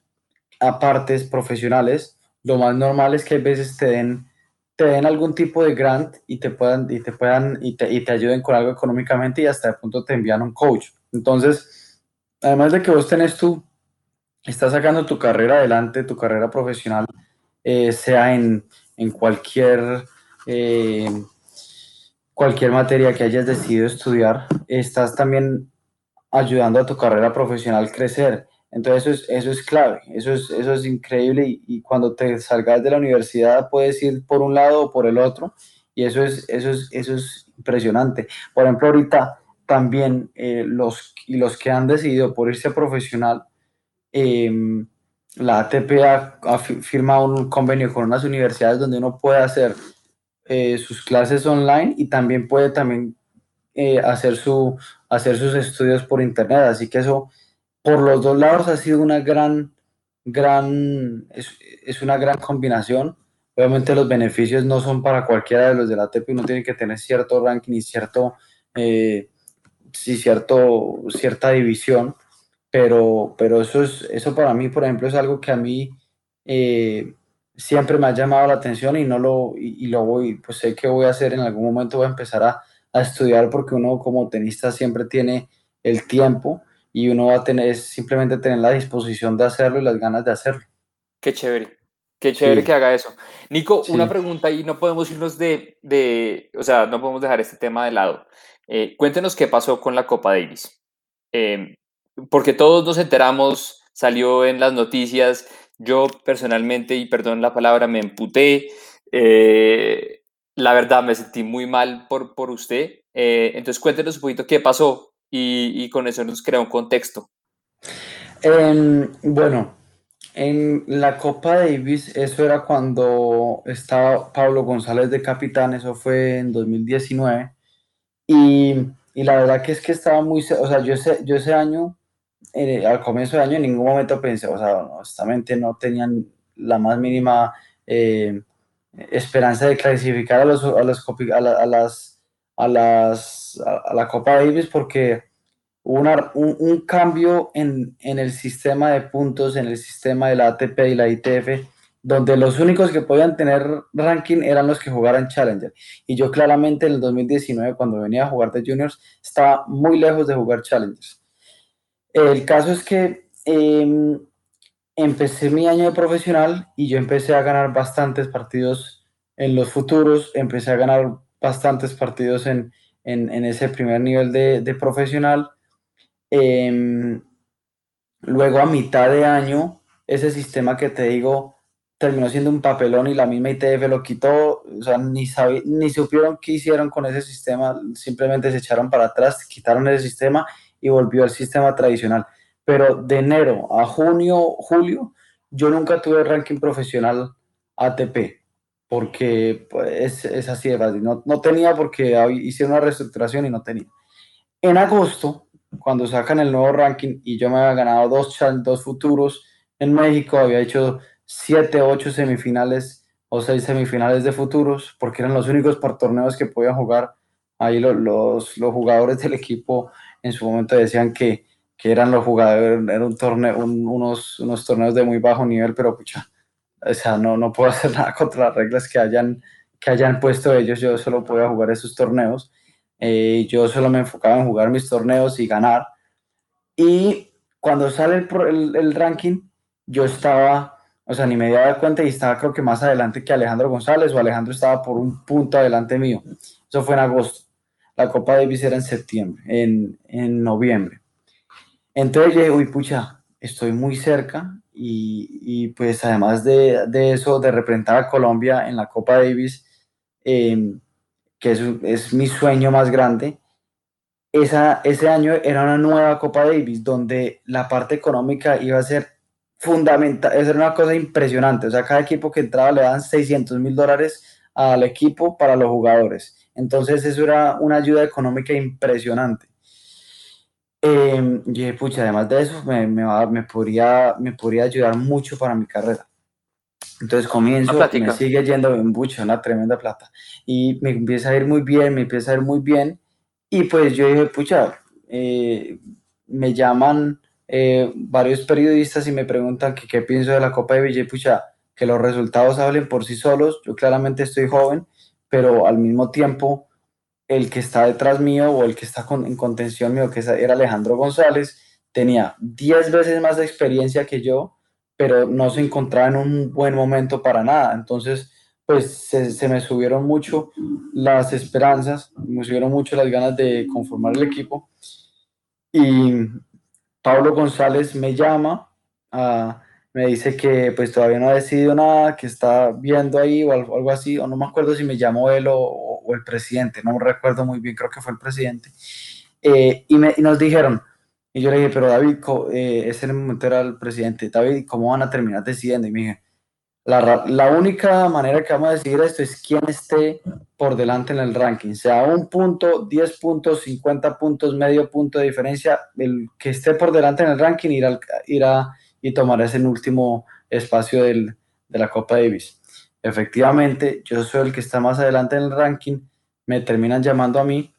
apartes profesionales, lo más normal es que a veces te den, te den algún tipo de grant y te puedan, y te puedan, y te, y te ayuden con algo económicamente y hasta de punto te envían un coach. Entonces, además de que vos tenés tu, estás sacando tu carrera adelante, tu carrera profesional, eh, sea en, en cualquier, eh, cualquier materia que hayas decidido estudiar, estás también ayudando a tu carrera profesional crecer. Entonces eso es, eso es clave, eso es, eso es increíble y, cuando te salgas de la universidad puedes ir por un lado o por el otro y eso es, eso es, eso es impresionante. Por ejemplo, ahorita también eh, los, y los que han decidido por irse profesional, eh, la ATP ha, ha, firmado un convenio con unas universidades donde uno puede hacer eh, sus clases online y también puede también eh, hacer, su, hacer sus estudios por internet. Así que eso, por los dos lados, ha sido una gran, gran, es, es una gran combinación. Obviamente los beneficios no son para cualquiera de los de la ATP, uno tiene que tener cierto ranking y cierto, eh, sí, cierto, cierta división, pero, pero eso, es, eso para mí, por ejemplo, es algo que a mí eh, siempre me ha llamado la atención y no lo, y, lo voy, pues sé que voy a hacer en algún momento, voy a empezar a, a estudiar porque uno como tenista siempre tiene el tiempo y uno va a tener, simplemente tener la disposición de hacerlo y las ganas de hacerlo. Qué chévere. Qué chévere que haga eso. Nico, una pregunta y no podemos irnos de, de, o sea, no podemos dejar este tema de lado. Eh, cuéntenos qué pasó con la Copa Davis. Em, porque todos nos enteramos, salió en las noticias, yo personalmente, y perdón la palabra, me emputé. Eh, la verdad, me sentí muy mal por, por usted. Eh, entonces, cuéntenos un poquito qué pasó y, con eso nos crea un contexto. Em, bueno, en la Copa Davis, eso era cuando estaba Pablo González de capitán, eso fue en 2019. Y, y la verdad que es que estaba muy, o sea, yo ese, yo ese año, eh, al comienzo de año, en ningún momento pensé, o sea, honestamente no tenían la más mínima eh, esperanza de clasificar a, los, a, las, a, las, a, las, a la Copa Davis porque hubo un, cambio en, en, el sistema de puntos, en el sistema de la ATP y la ITF, donde los únicos que podían tener ranking eran los que jugaran Challenger. Y yo claramente en el 2019, cuando venía a jugar de juniors, estaba muy lejos de jugar Challengers. El caso es que em, empecé mi año de profesional y yo empecé a ganar bastantes partidos en los futuros, empecé a ganar bastantes partidos en, en, ese primer nivel de, de profesional. Em, luego a mitad de año, ese sistema que te digo terminó siendo un papelón y la misma ITF lo quitó, o sea, ni, ni supieron qué hicieron con ese sistema, simplemente se echaron para atrás, quitaron ese sistema y volvió al sistema tradicional. Pero de enero a junio, julio, yo nunca tuve ranking profesional ATP, porque pues, es, así de fácil. No, no tenía porque hicieron una reestructuración y no tenía. En agosto, cuando sacan el nuevo ranking y yo me había ganado dos, dos futuros en México, había hecho siete, ocho semifinales o seis semifinales de futuros, porque eran los únicos por torneos que podía jugar. Ahí los, los, jugadores del equipo en su momento decían que, que eran los jugadores, era un torneo, unos, unos torneos de muy bajo nivel, pero pucha, o sea, no, no puedo hacer nada contra las reglas que hayan, que hayan puesto ellos, yo solo podía jugar esos torneos. Eh, yo solo me enfocaba en jugar mis torneos y ganar. Y cuando sale el, el, ranking, yo estaba, o sea, ni me daba cuenta y estaba creo que más adelante que Alejandro González o Alejandro estaba por un punto adelante mío. Eso fue en agosto. La Copa Davis era en septiembre, en, en noviembre. Entonces dije, uy, pucha, estoy muy cerca y, y pues además de, de, eso, de representar a Colombia en la Copa Davis, eh, que es, es mi sueño más grande, esa, ese año era una nueva Copa Davis donde la parte económica iba a ser fundamental, era una cosa impresionante, o sea, cada equipo que entraba le daban 600 mil dólares al equipo para los jugadores, entonces eso era una ayuda económica impresionante. Eh, y dije, pucha, además de eso, me, me, me, podría, me podría ayudar mucho para mi carrera. Entonces comienzo, me sigue yendo en bucho, una tremenda plata. Y me empieza a ir muy bien, me empieza a ir muy bien. Y pues yo dije, pucha, eh, me llaman eh, varios periodistas y me preguntan que qué pienso de la Copa de Villa. Pucha, que los resultados hablen por sí solos. Yo claramente estoy joven, pero al mismo tiempo el que está detrás mío o el que está con, en contención mío, que era Alejandro González, tenía 10 veces más de experiencia que yo pero no se encontraba en un buen momento para nada. Entonces, pues se, me subieron mucho las esperanzas, me subieron mucho las ganas de conformar el equipo. Y Pablo González me llama, me dice que pues todavía no ha decidido nada, que está viendo ahí o algo, así, o no me acuerdo si me llamó él o, el presidente, no recuerdo muy bien, creo que fue el presidente. Eh, y, me, y nos dijeron, y yo le dije, pero David, eh, ese momento era el presidente, David, ¿cómo van a terminar decidiendo? Y me dije, la, la, única manera que vamos a decidir esto es quién esté por delante en el ranking, sea un punto, 10 puntos, 50 puntos, medio punto de diferencia, el que esté por delante en el ranking irá, irá y tomar ese último espacio del, de la Copa Davis. efectivamente, yo soy el que está más adelante en el ranking, me terminan llamando a mí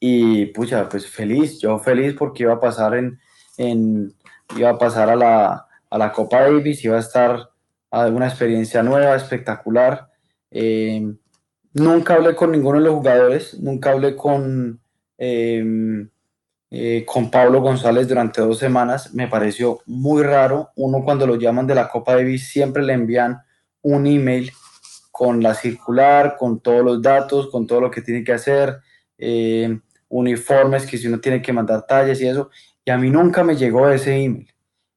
y pucha, pues feliz, yo feliz porque iba a pasar en, en iba a pasar a la, a la Copa Davis, iba a estar a una experiencia nueva, espectacular. Eh, nunca hablé con ninguno de los jugadores, nunca hablé con, em, eh, con Pablo González durante dos semanas. Me pareció muy raro. Uno cuando lo llaman de la Copa Davis siempre le envían un email con la circular, con todos los datos, con todo lo que tiene que hacer, eh, uniformes que si uno tiene que mandar tallas y eso. Y a mí nunca me llegó ese email.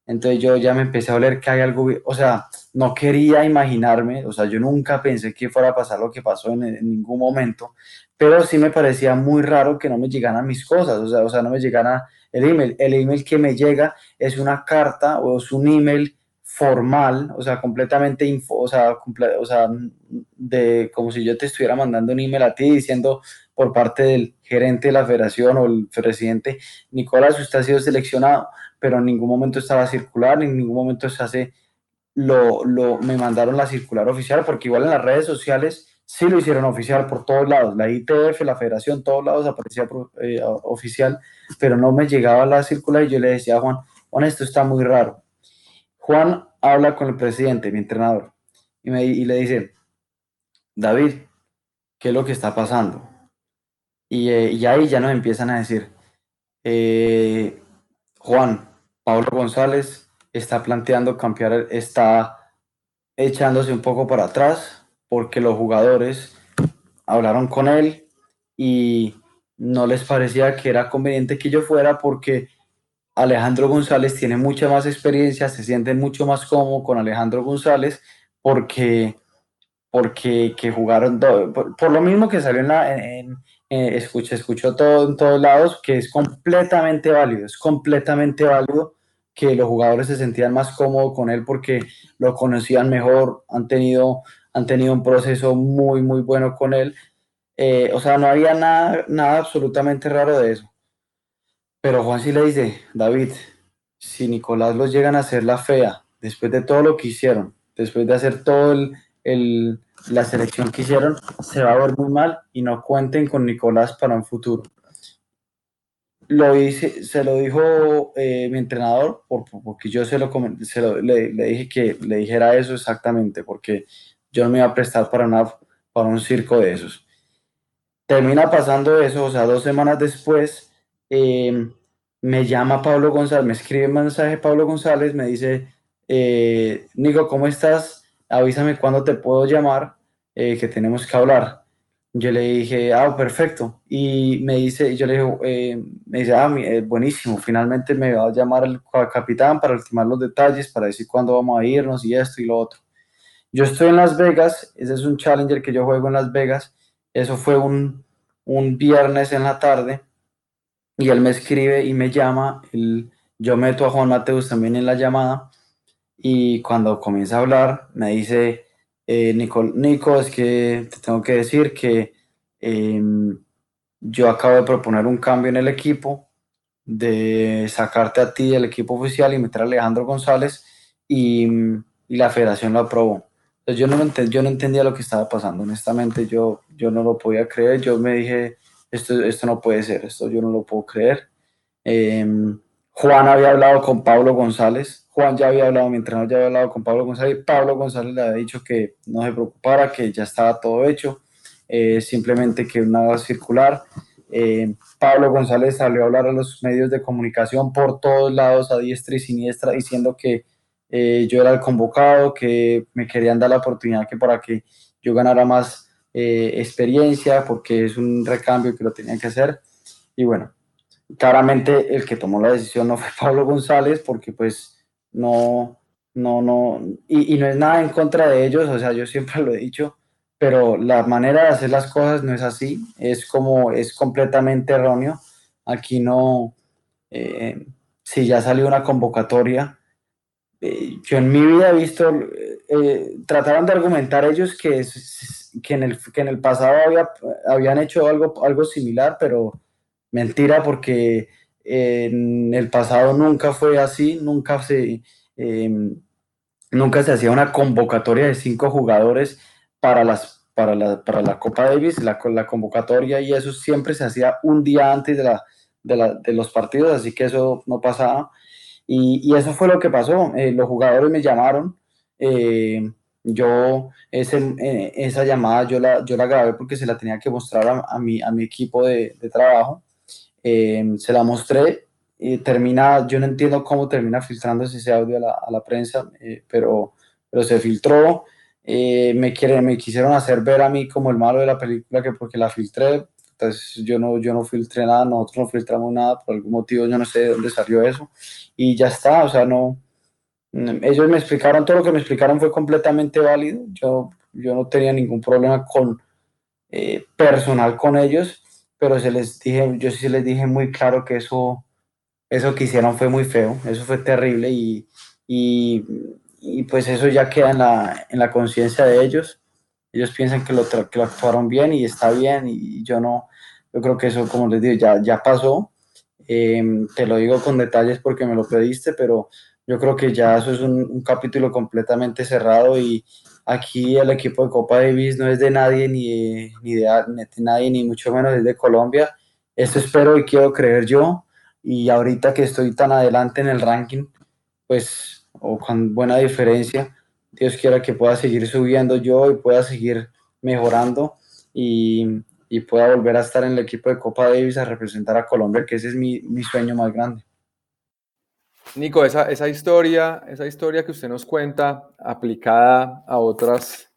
Entonces yo ya me empecé a oler que hay algo, o sea, no quería imaginarme, o sea, yo nunca pensé que fuera a pasar lo que pasó en, ningún momento, pero sí me parecía muy raro que no me llegaran mis cosas, o sea, o sea, no me llegara el email. El email que me llega es una carta o es un email formal, o sea, completamente info, o sea, o sea, de como si yo te estuviera mandando un email a ti diciendo por parte del gerente de la federación o el presidente, Nicolás, usted ha sido seleccionado pero en ningún momento estaba circular, en ningún momento se hace, lo, me mandaron la circular oficial, porque igual en las redes sociales sí lo hicieron oficial por todos lados, la ITF, la federación, todos lados aparecía eh, oficial, pero no me llegaba la circular y yo le decía a Juan, Juan, esto está muy raro. Juan habla con el presidente, mi entrenador, y, me, y le dice, David, ¿qué es lo que está pasando? Y, eh, ahí ya nos empiezan a decir, eh, Juan, Pablo González está planteando cambiar, está echándose un poco para atrás porque los jugadores hablaron con él y no les parecía que era conveniente que yo fuera porque Alejandro González tiene mucha más experiencia, se sienten mucho más cómodo con Alejandro González porque, porque que jugaron, por, lo mismo que salió en, la, en, eh, escuché, escucho todo en todos lados, que es completamente válido, es completamente válido que los jugadores se sentían más cómodos con él porque lo conocían mejor, han tenido, han tenido un proceso muy, muy bueno con él. Eh, o sea, no había nada, nada absolutamente raro de eso. Pero Juan sí le dice, David, si Nicolás los llegan a hacer la fea, después de todo lo que hicieron, después de hacer todo el la selección que hicieron se va a ver muy mal y no cuenten con Nicolás para un futuro. Lo hice, se lo dijo eh, mi entrenador, porque yo se lo, se lo le, dije que le dijera eso exactamente, porque yo no me iba a prestar para, nada para un circo de esos. Termina pasando eso, o sea, dos semanas después, eh, me llama Pablo González, me escribe un mensaje Pablo González, me dice, eh, Nico, ¿cómo estás? avísame cuándo te puedo llamar, eh, que tenemos que hablar. Yo le dije, ah, perfecto. Y me dice, yo le dije, eh, me dice, ah, eh, buenísimo, finalmente me va a llamar el capitán para ultimar los detalles, para decir cuándo vamos a irnos y esto y lo otro. Yo estoy en Las Vegas, ese es un challenger que yo juego en Las Vegas, eso fue un, un viernes en la tarde, y él me escribe y me llama, yo meto a Juan Mateus también en la llamada, y cuando comienza a hablar me dice, eh, Nico, es que te tengo que decir que em, yo acabo de proponer un cambio en el equipo, de sacarte a ti del equipo oficial y meter a Alejandro González y, y la federación lo aprobó. Yo no, yo no entendía lo que estaba pasando, honestamente yo, yo no lo podía creer, yo me dije, esto, esto no puede ser, esto yo no lo puedo creer. Em, Juan había hablado con Pablo González, Juan ya había hablado, mi entrenador ya había hablado con Pablo González, Pablo González le había dicho que no se preocupara, que ya estaba todo hecho, eh, simplemente que nada circular. Eh, Pablo González salió a hablar a los medios de comunicación por todos lados, a diestra y siniestra, diciendo que eh, yo era el convocado, que me querían dar la oportunidad que para que yo ganara más experiencia, porque es un recambio que lo tenían que hacer. Y bueno, claramente el que tomó la decisión no fue Pablo González, porque pues no, no, no, y, no es nada en contra de ellos, o sea, yo siempre lo he dicho, pero la manera de hacer las cosas no es así, es como, es completamente erróneo. Aquí no, eh, si ya salió una convocatoria, eh, yo en mi vida he visto, eh, trataron de argumentar ellos que, que, en, el, que en el pasado había, habían hecho algo, algo similar, pero mentira porque en el pasado nunca fue así, nunca se, em, nunca se hacía una convocatoria de cinco jugadores para, las, para, la, para la Copa Davis, la, la convocatoria y eso siempre se hacía un día antes de, la, de, la, de los partidos, así que eso no pasaba. Y, y eso fue lo que pasó. Eh, los jugadores me llamaron. Eh, yo ese, eh, esa llamada yo la, yo la grabé porque se la tenía que mostrar a, mi, a mi equipo de trabajo. Eh, se la mostré y termina, yo no entiendo cómo termina filtrándose ese audio a la, a la prensa, eh, pero, pero se filtró. Eh, me, quieren, me quisieron hacer ver a mí como el malo de la película que porque la filtré. Entonces yo no, yo no filtré nada, nosotros no filtramos nada, por algún motivo yo no sé de dónde salió eso. Y ya está, o sea, no, ellos me explicaron, todo lo que me explicaron fue completamente válido. Yo, yo no tenía ningún problema con eh, personal con ellos, pero se les dije, yo sí les dije muy claro que eso, eso que hicieron fue muy feo, eso fue terrible y, y, y pues eso ya queda en la, en la conciencia de ellos. Ellos piensan que lo, que lo actuaron bien y está bien y yo no, yo creo que eso, como les digo, ya, ya pasó. Eh, te lo digo con detalles porque me lo pediste, pero yo creo que ya eso es un, un, capítulo completamente cerrado y aquí el equipo de Copa Davis no es de nadie, ni, ni de, nadie, ni mucho menos es de Colombia. Esto espero y quiero creer yo. Y ahorita que estoy tan adelante en el ranking, pues, o con buena diferencia, Dios quiera que pueda seguir subiendo yo y pueda seguir mejorando y, y pueda volver a estar en el equipo de Copa Davis a representar a Colombia, que ese es mi, mi sueño más grande. Nico, esa, esa, historia, esa historia que usted nos cuenta, aplicada a otras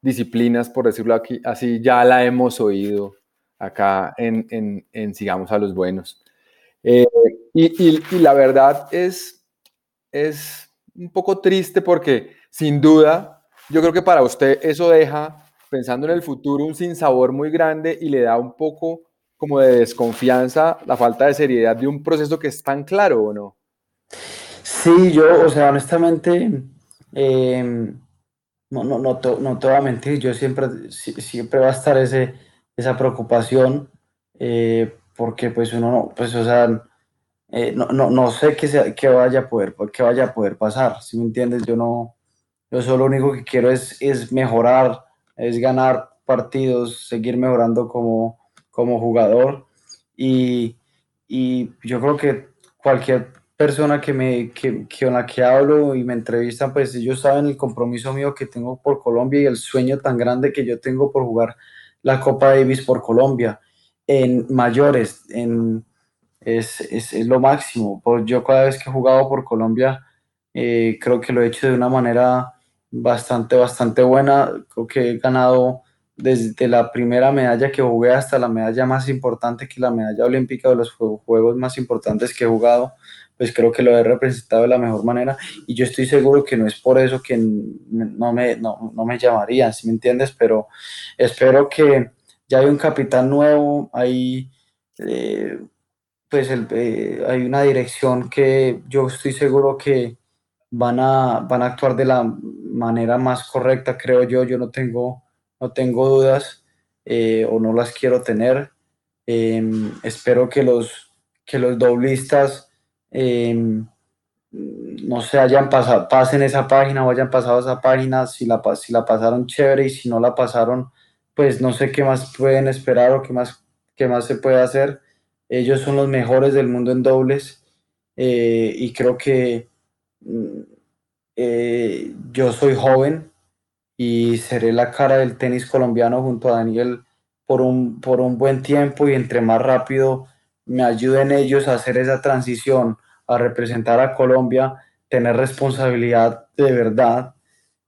disciplinas, por decirlo aquí, así, ya la hemos oído acá en, en, Sigamos a los Buenos. Eh, y, y, y, la verdad es, es un poco triste porque, sin duda, yo creo que para usted eso deja, pensando en el futuro, un sinsabor muy grande y le da un poco como de desconfianza la falta de seriedad de un proceso que es tan claro, ¿o no? Sí, yo, o sea, honestamente, eh, no, no, no, no te voy a mentir, yo siempre, siempre va a estar ese, esa preocupación, eh, porque pues uno no, pues o sea, eh, no, no, no, sé qué, sea, qué, vaya a poder, qué vaya a poder pasar, si me entiendes? Yo no, yo solo lo único que quiero es, es mejorar, es ganar partidos, seguir mejorando como, como jugador y, y yo creo que cualquier persona que me, que, que, con la que hablo y me entrevistan, pues ellos saben el compromiso mío que tengo por Colombia y el sueño tan grande que yo tengo por jugar la Copa Davis por Colombia en mayores, en, es, es, es lo máximo. Por, yo cada vez que he jugado por Colombia, eh, creo que lo he hecho de una manera bastante, bastante buena. Creo que he ganado desde la primera medalla que jugué hasta la medalla más importante que la medalla olímpica de los juegos más importantes que he jugado pues creo que lo he representado de la mejor manera y yo estoy seguro que no es por eso que no me, no, no me llamarían, si ¿sí me entiendes? Pero espero que ya hay un capitán nuevo, hay, eh, pues el, eh, hay una dirección que yo estoy seguro que van a, van a actuar de la manera más correcta, creo yo, yo no tengo, no tengo dudas eh, o no las quiero tener. Em, espero que los, que los doblistas eh, no se hayan pasado, pasen esa página o hayan pasado esa página, si la, si la pasaron chévere y si no la pasaron, pues no sé qué más pueden esperar o qué más, qué más se puede hacer. Ellos son los mejores del mundo en dobles eh, y creo que eh, yo soy joven y seré la cara del tenis colombiano junto a Daniel por un, por un buen tiempo y entre más rápido me ayuden ellos a hacer esa transición, a representar a Colombia, tener responsabilidad de verdad,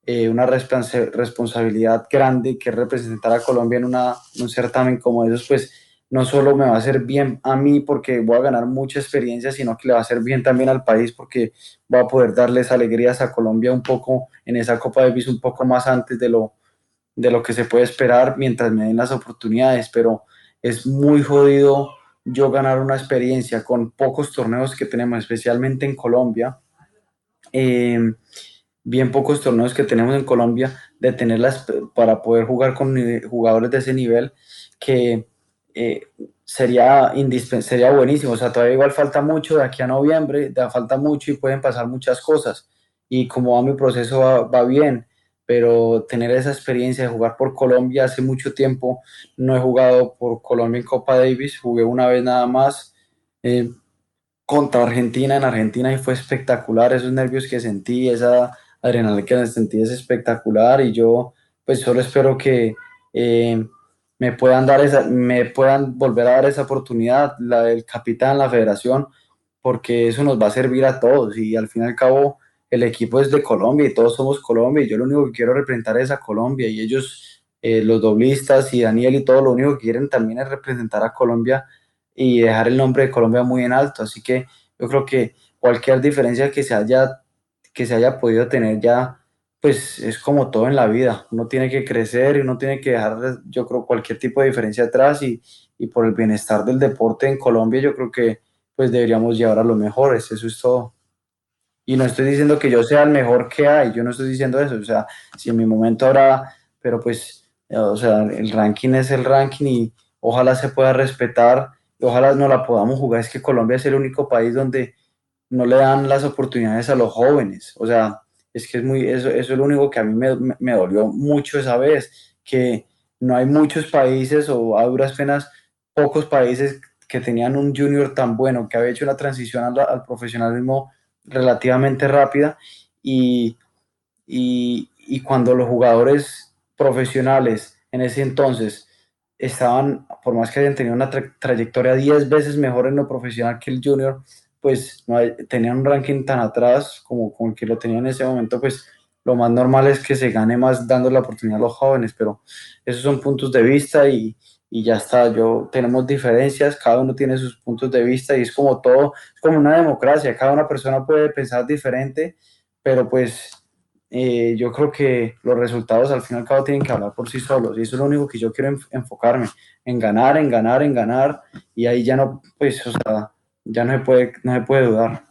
eh, una respons responsabilidad grande que es representar a Colombia en una, un certamen como esos, pues no solo me va a hacer bien a mí porque voy a ganar mucha experiencia, sino que le va a hacer bien también al país porque voy a poder darles alegrías a Colombia un poco en esa Copa Davis un poco más antes de lo, de lo que se puede esperar mientras me den las oportunidades, pero es muy jodido yo ganar una experiencia con pocos torneos que tenemos, especialmente en Colombia, eh, bien pocos torneos que tenemos en Colombia, de tenerlas para poder jugar con jugadores de ese nivel, que eh, sería, sería buenísimo. O sea, todavía igual falta mucho de aquí a noviembre, da falta mucho y pueden pasar muchas cosas. y como va mi proceso va bien, pero tener esa experiencia de jugar por Colombia hace mucho tiempo, no he jugado por Colombia en Copa Davis, jugué una vez nada más eh, contra Argentina en Argentina y fue espectacular, esos nervios que sentí, esa adrenalina que sentí es espectacular y yo pues solo espero que eh, me puedan dar esa, me puedan volver a dar esa oportunidad, la del capitán, la federación, porque eso nos va a servir a todos y al fin y al cabo el equipo es de Colombia y todos somos Colombia y yo lo único que quiero representar es a Colombia y ellos, eh, los doblistas y Daniel y todo lo único que quieren también es representar a Colombia y dejar el nombre de Colombia muy en alto, así que yo creo que cualquier diferencia que se haya, que se haya podido tener ya pues es como todo en la vida, uno tiene que crecer y uno tiene que dejar, yo creo, cualquier tipo de diferencia atrás y, y por el bienestar del deporte en Colombia, yo creo que pues deberíamos llevar a los mejores, eso es todo. Y no estoy diciendo que yo sea el mejor que hay, yo no estoy diciendo eso, o sea, si en mi momento habrá, pero pues, o sea, el ranking es el ranking y ojalá se pueda respetar y ojalá no la podamos jugar, es que Colombia es el único país donde no le dan las oportunidades a los jóvenes, o sea, es que es muy, eso, eso es lo único que a mí me, me, dolió mucho esa vez, que no hay muchos países o a duras penas pocos países que tenían un junior tan bueno, que había hecho una transición al profesionalismo relativamente rápida y, y, cuando los jugadores profesionales en ese entonces estaban, por más que hayan tenido una tra trayectoria 10 veces mejor en lo profesional que el junior, pues no hay, tenían un ranking tan atrás como, como que lo tenían en ese momento, pues lo más normal es que se gane más dando la oportunidad a los jóvenes, pero esos son puntos de vista y, y ya está, yo tenemos diferencias, cada uno tiene sus puntos de vista y es como todo, es como una democracia, cada una persona puede pensar diferente, pero pues eh, yo creo que los resultados al fin y al cabo tienen que hablar por sí solos y eso es lo único que yo quiero enfocarme, en ganar, en ganar, en ganar y ahí ya no, pues, o sea, ya no se puede, no se puede dudar.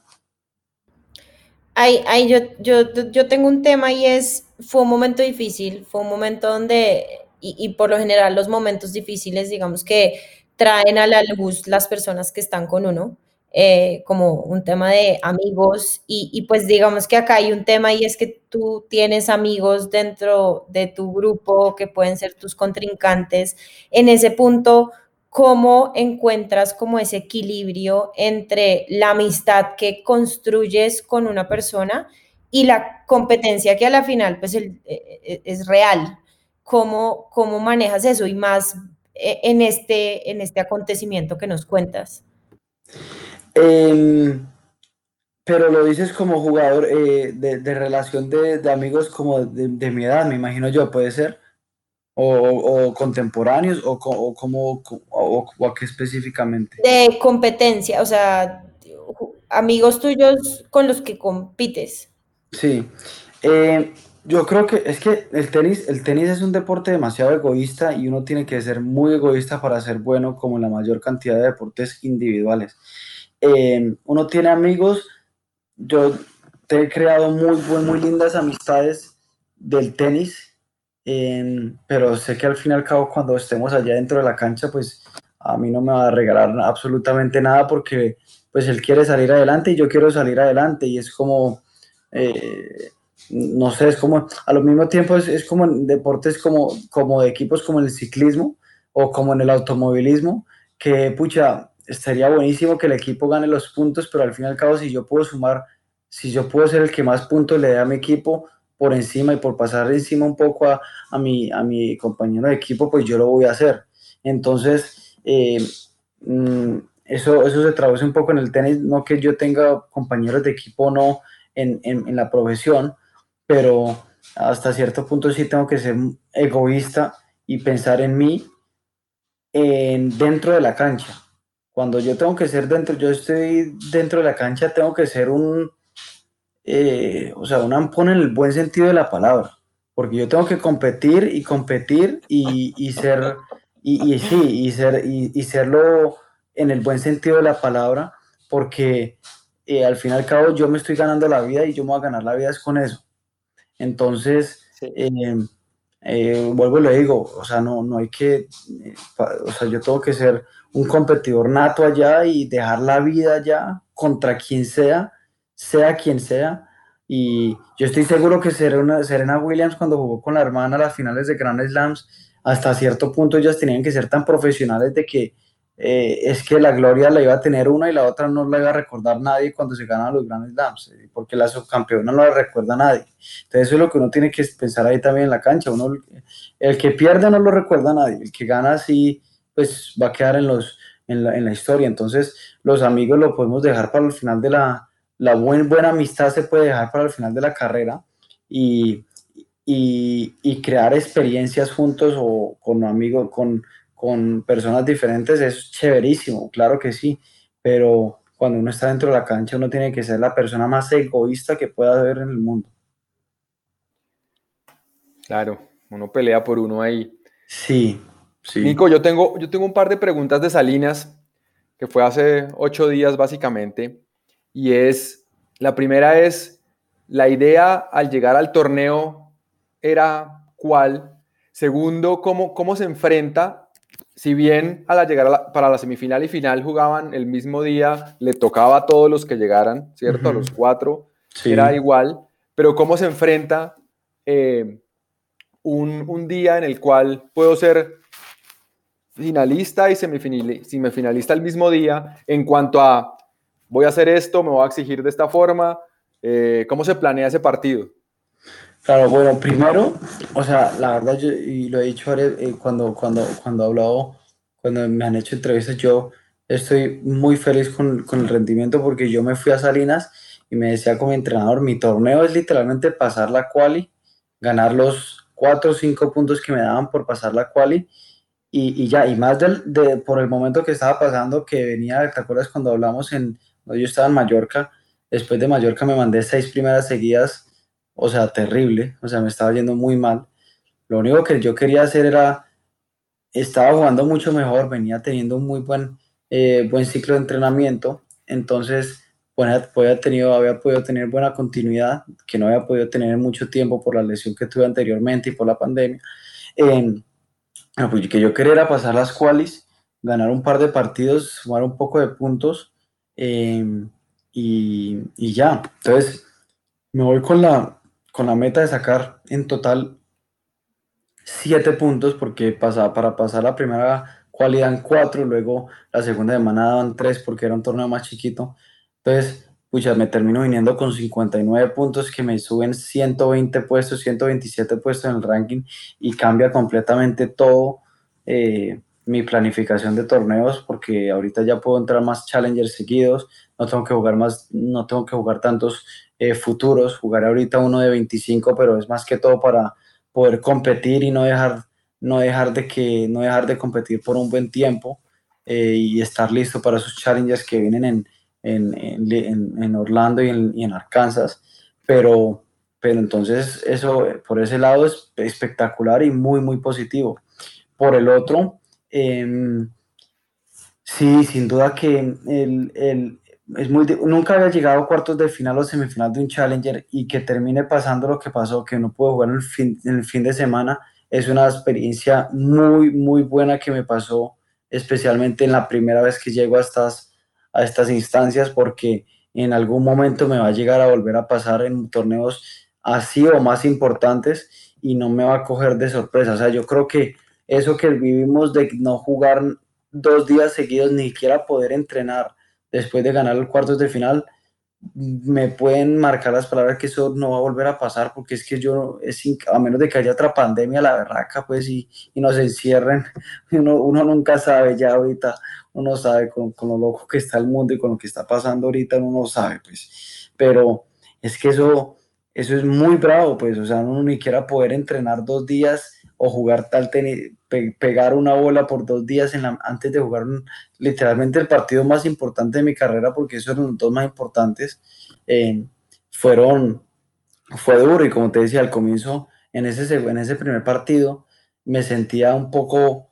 Ay, ay, yo, yo, yo tengo un tema y es, fue un momento difícil, fue un momento donde, y, por lo general los momentos difíciles, digamos que traen a la luz las personas que están con uno, eh, como un tema de amigos, y, pues digamos que acá hay un tema y es que tú tienes amigos dentro de tu grupo que pueden ser tus contrincantes. En ese punto, cómo encuentras como ese equilibrio entre la amistad que construyes con una persona y la competencia que a la final pues el, es real. ¿Cómo, ¿Cómo manejas eso y más en este, en este acontecimiento que nos cuentas? Eh, pero lo dices como jugador eh, de, de, relación de, de amigos como de, de, mi edad, me imagino yo, puede ser o, o contemporáneos o, o como o, o, a qué específicamente de competencia o sea amigos tuyos con los que compites. Sí. Eh, yo creo que es que el tenis el tenis es un deporte demasiado egoísta y uno tiene que ser muy egoísta para ser bueno como en la mayor cantidad de deportes individuales. Eh, uno tiene amigos yo te he creado muy muy lindas amistades del tenis eh, pero sé que al fin y al cabo cuando estemos allá dentro de la cancha, pues a mí no me va a regalar absolutamente nada porque pues él quiere salir adelante y yo quiero salir adelante y es como, eh, no sé, es como, a lo mismo tiempo es, es, como en deportes como, como de equipos como el ciclismo o como en el automovilismo, que pucha, estaría buenísimo que el equipo gane los puntos, pero al fin y al cabo si yo puedo sumar, si yo puedo ser el que más puntos le dé a mi equipo, por encima y por pasar encima un poco a, a, mi, a mi compañero de equipo, pues yo lo voy a hacer. Entonces, eh, eso, eso se traduce un poco en el tenis, no que yo tenga compañeros de equipo o no en, en, en, la profesión, pero hasta cierto punto sí tengo que ser egoísta y pensar en mí en, dentro de la cancha. Cuando yo tengo que ser dentro, yo estoy dentro de la cancha, tengo que ser un, eh, o sea, un ampón en el buen sentido de la palabra, porque yo tengo que competir y competir y, y ser, y, y, sí, y, ser, y, y, serlo en el buen sentido de la palabra, porque eh, al fin y al cabo yo me estoy ganando la vida y yo me voy a ganar la vida es con eso. Entonces, sí. eh, eh, vuelvo y le digo, o sea, no, no hay que, eh, o sea, yo tengo que ser un competidor nato allá y dejar la vida allá contra quien sea sea quien sea, Y yo estoy seguro que Serena, Serena Williams cuando jugó con la hermana a las finales de Grand Slams, hasta cierto punto ellas tenían que ser tan profesionales de que eh, es que la gloria la iba a tener una y la otra no la iba a recordar nadie cuando se ganan los Grand Slams, eh, porque la subcampeona no la recuerda nadie. Entonces eso es lo que uno tiene que pensar ahí también en la cancha. Uno, el que pierde no lo recuerda nadie, el que gana sí, pues va a quedar en, los, en, la, en la historia. Entonces los amigos lo podemos dejar para el final de la, la buena amistad se puede dejar para el final de la carrera y, y, crear experiencias juntos o con amigos, con, con personas diferentes es chéverísimo, claro que sí, pero cuando uno está dentro de la cancha uno tiene que ser la persona más egoísta que pueda haber en el mundo. Claro, uno pelea por uno ahí. Sí, sí. Nico, yo tengo, yo tengo un par de preguntas de Salinas, que fue hace ocho días básicamente y es, la primera es, la idea al llegar al torneo era cuál. Segundo, cómo, cómo se enfrenta, si bien a la llegar para la semifinal y final jugaban el mismo día, le tocaba a todos los que llegaran, ¿cierto? A los cuatro, era igual, pero cómo se enfrenta eh, un, un día en el cual puedo ser finalista y semifinalista el mismo día en cuanto a voy a hacer esto, me voy a exigir de esta forma. Eh, ¿Cómo se planea ese partido? Claro, bueno, primero, o sea, la verdad, yo, y lo he dicho eh, cuando, cuando, cuando he hablado, cuando me han hecho entrevistas, yo estoy muy feliz con, con, el rendimiento porque yo me fui a Salinas y me decía como entrenador, mi torneo es literalmente pasar la quali, ganar los cuatro o cinco puntos que me daban por pasar la quali y, y ya, y más del, de, por el momento que estaba pasando, que venía, ¿te acuerdas cuando hablamos en, yo estaba en Mallorca, después de Mallorca me mandé seis primeras seguidas, o sea, terrible, o sea, me estaba yendo muy mal. Lo único que yo quería hacer era, estaba jugando mucho mejor, venía teniendo un muy buen, eh, buen ciclo de entrenamiento, entonces bueno, había, tenido, había podido tener buena continuidad, que no había podido tener mucho tiempo por la lesión que tuve anteriormente y por la pandemia. Eh, pues que yo quería era pasar las qualis, ganar un par de partidos, sumar un poco de puntos Em, y, y, ya, entonces me voy con la, con la meta de sacar en total siete puntos, porque pasa, para pasar la primera cualidad en cuatro, luego la segunda semana daban tres porque era un torneo más chiquito. Entonces, pucha, me termino viniendo con 59 puntos que me suben 120 puestos, 127 puestos en el ranking y cambia completamente todo. Eh, mi planificación de torneos porque ahorita ya puedo entrar más challengers seguidos, no tengo que jugar más, no tengo que jugar tantos eh, futuros, jugaré ahorita uno de 25, pero es más que todo para poder competir y no dejar, no dejar, de, que, no dejar de competir por un buen tiempo eh, y estar listo para esos challengers que vienen en, en, en, Orlando y en, en Arkansas, pero, pero entonces eso por ese lado es espectacular y muy, muy positivo. Por el otro, Em, sí, sin duda que el, el, es muy, nunca había llegado a cuartos de final o semifinal de un Challenger y que termine pasando lo que pasó, que no pude jugar el fin, el fin de semana, es una experiencia muy, muy buena que me pasó, especialmente en la primera vez que llego a estas, a estas instancias, porque en algún momento me va a llegar a volver a pasar en torneos así o más importantes y no me va a coger de sorpresa. O sea, yo creo que eso que vivimos de no jugar dos días seguidos, ni siquiera poder entrenar después de ganar los cuartos de final, me pueden marcar las palabras que eso no va a volver a pasar, porque es que yo, es, a menos de que haya otra pandemia, la berraca, pues, y, y nos encierren, uno, uno, nunca sabe, ya ahorita uno sabe con, con, lo loco que está el mundo y con lo que está pasando ahorita, uno no sabe, pues, pero es que eso, eso es muy bravo, pues, o sea, uno ni siquiera poder entrenar dos días o jugar tal tenis, pegar una bola por dos días antes de jugar literalmente el partido más importante de mi carrera, porque esos eran los dos más importantes, eh, fueron, fue duro. Y como te decía al comienzo, en ese, en ese primer partido me sentía un poco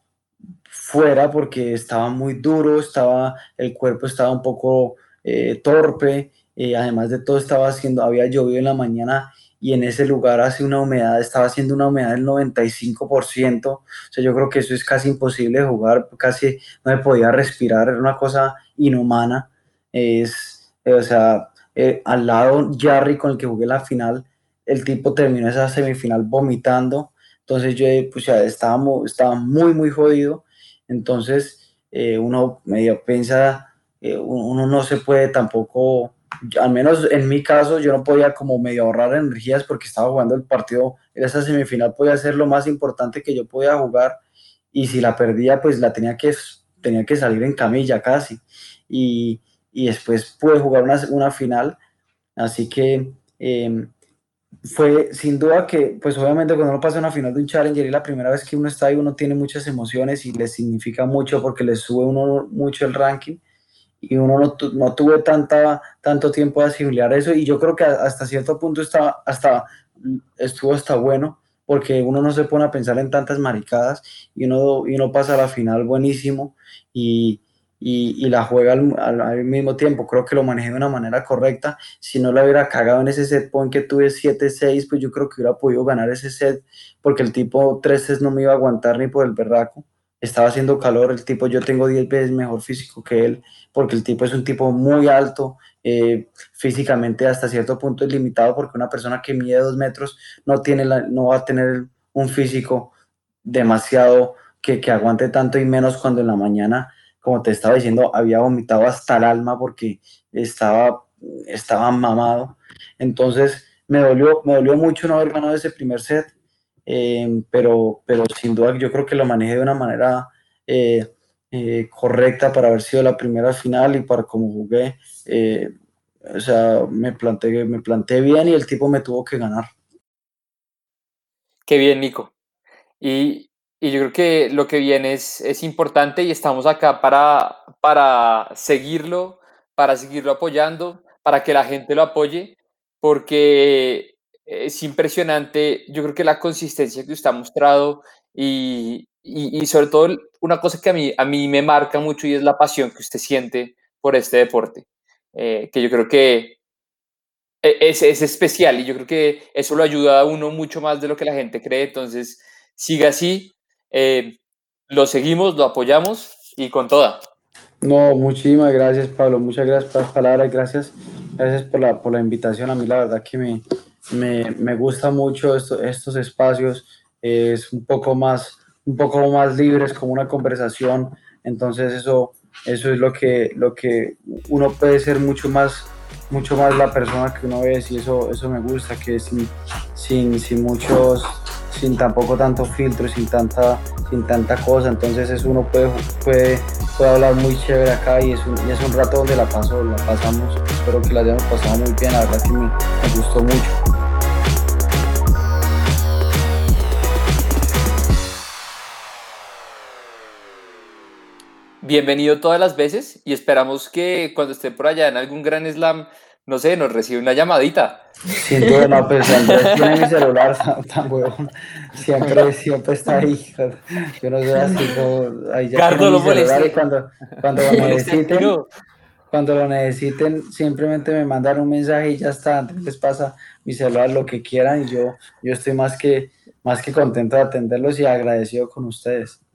fuera porque estaba muy duro, estaba, el cuerpo estaba un poco eh, torpe, eh, además de todo estaba haciendo, había llovido en la mañana y en ese lugar hace una humedad, estaba haciendo una humedad del 95%, o sea, yo creo que eso es casi imposible jugar, casi no me podía respirar, era una cosa inhumana, es, o sea, eh, al lado Jarry con el que jugué la final, el tipo terminó esa semifinal vomitando, entonces yo pues ya estaba, estaba muy, muy jodido, entonces eh, uno medio piensa, eh, uno no se puede tampoco, al menos en mi caso, yo no podía como medio ahorrar energías porque estaba jugando el partido, en esa semifinal podía ser lo más importante que yo podía jugar y si la perdía pues la tenía que, tenía que salir en camilla casi. Y, y después pude jugar una, una final, así que... Eh, fue sin duda que, pues obviamente cuando uno pasa una final de un Challenger y la primera vez que uno está ahí, uno tiene muchas emociones y le significa mucho porque le sube uno mucho el ranking y uno no, no tuve tanta, tanto tiempo de asimilar eso y yo creo que hasta cierto punto está, hasta, estuvo hasta bueno porque uno no se pone a pensar en tantas maricadas y uno, y uno pasa a la final buenísimo y, y, la juega al, mismo tiempo. Creo que lo manejé de una manera correcta. Si no lo hubiera cagado en ese set point que tuve 7-6, pues yo creo que hubiera podido ganar ese set porque el tipo 3 sets no me iba a aguantar ni por el berraco. Estaba haciendo calor, el tipo, yo tengo 10 veces mejor físico que él, porque el tipo es un tipo muy alto, eh, físicamente hasta cierto punto es limitado, porque una persona que mide 2 metros no, tiene la, no va a tener un físico demasiado que, que aguante tanto y menos cuando en la mañana como te estaba diciendo, había vomitado hasta el alma porque estaba, estaba mamado. Entonces, me dolió, me dolió mucho no haber ganado ese primer set, eh, pero, pero sin duda yo creo que lo manejé de una manera eh, eh, correcta para haber sido la primera final y para cómo jugué. o sea, me planteé, me planteé bien y el tipo me tuvo que ganar. Qué bien, Nico. Y y yo creo que lo que viene es, es importante y estamos acá para, para seguirlo, para seguirlo apoyando, para que la gente lo apoye, porque es impresionante, yo creo que la consistencia que usted ha mostrado y, y, sobre todo una cosa que a mí, a mí me marca mucho y es la pasión que usted siente por este deporte, eh, que yo creo que e, es, es especial y yo creo que eso lo ayuda a uno mucho más de lo que la gente cree, entonces siga así, eh, lo seguimos, lo apoyamos y con toda. No, muchísimas gracias, Pablo. Muchas gracias por las palabras. Gracias, gracias por la, por la invitación. A mí, la verdad, que me, me, me gusta mucho esto, estos espacios. Es un poco más, un poco más libres, como una conversación. Entonces, eso, eso es lo que, lo que uno puede ser mucho más, mucho más la persona que uno es. Y eso, eso me gusta, que sin, sin, sin muchos sin tampoco tanto filtro, sin tanta, sin tanta cosa, entonces es uno puede, puede, puede hablar muy chévere acá y es, un, es un rato donde la paso, la pasamos, espero que la hayamos pasado muy bien, la verdad que me gustó mucho. Bienvenido todas las veces y esperamos que cuando esté por allá en algún gran slam no sé, nos recibe una llamadita. Siento, no, pues Andrés tiene mi celular tan, huevón. Siempre, siempre está ahí. Yo no sé así como. Ahí ya Cardo lo molesta. Cuando, cuando lo necesiten, cuando lo necesiten, simplemente me mandan un mensaje y ya está. Antes les pasa mi celular, lo que quieran. Y yo, yo estoy más que, más que contento de atenderlos y agradecido con ustedes.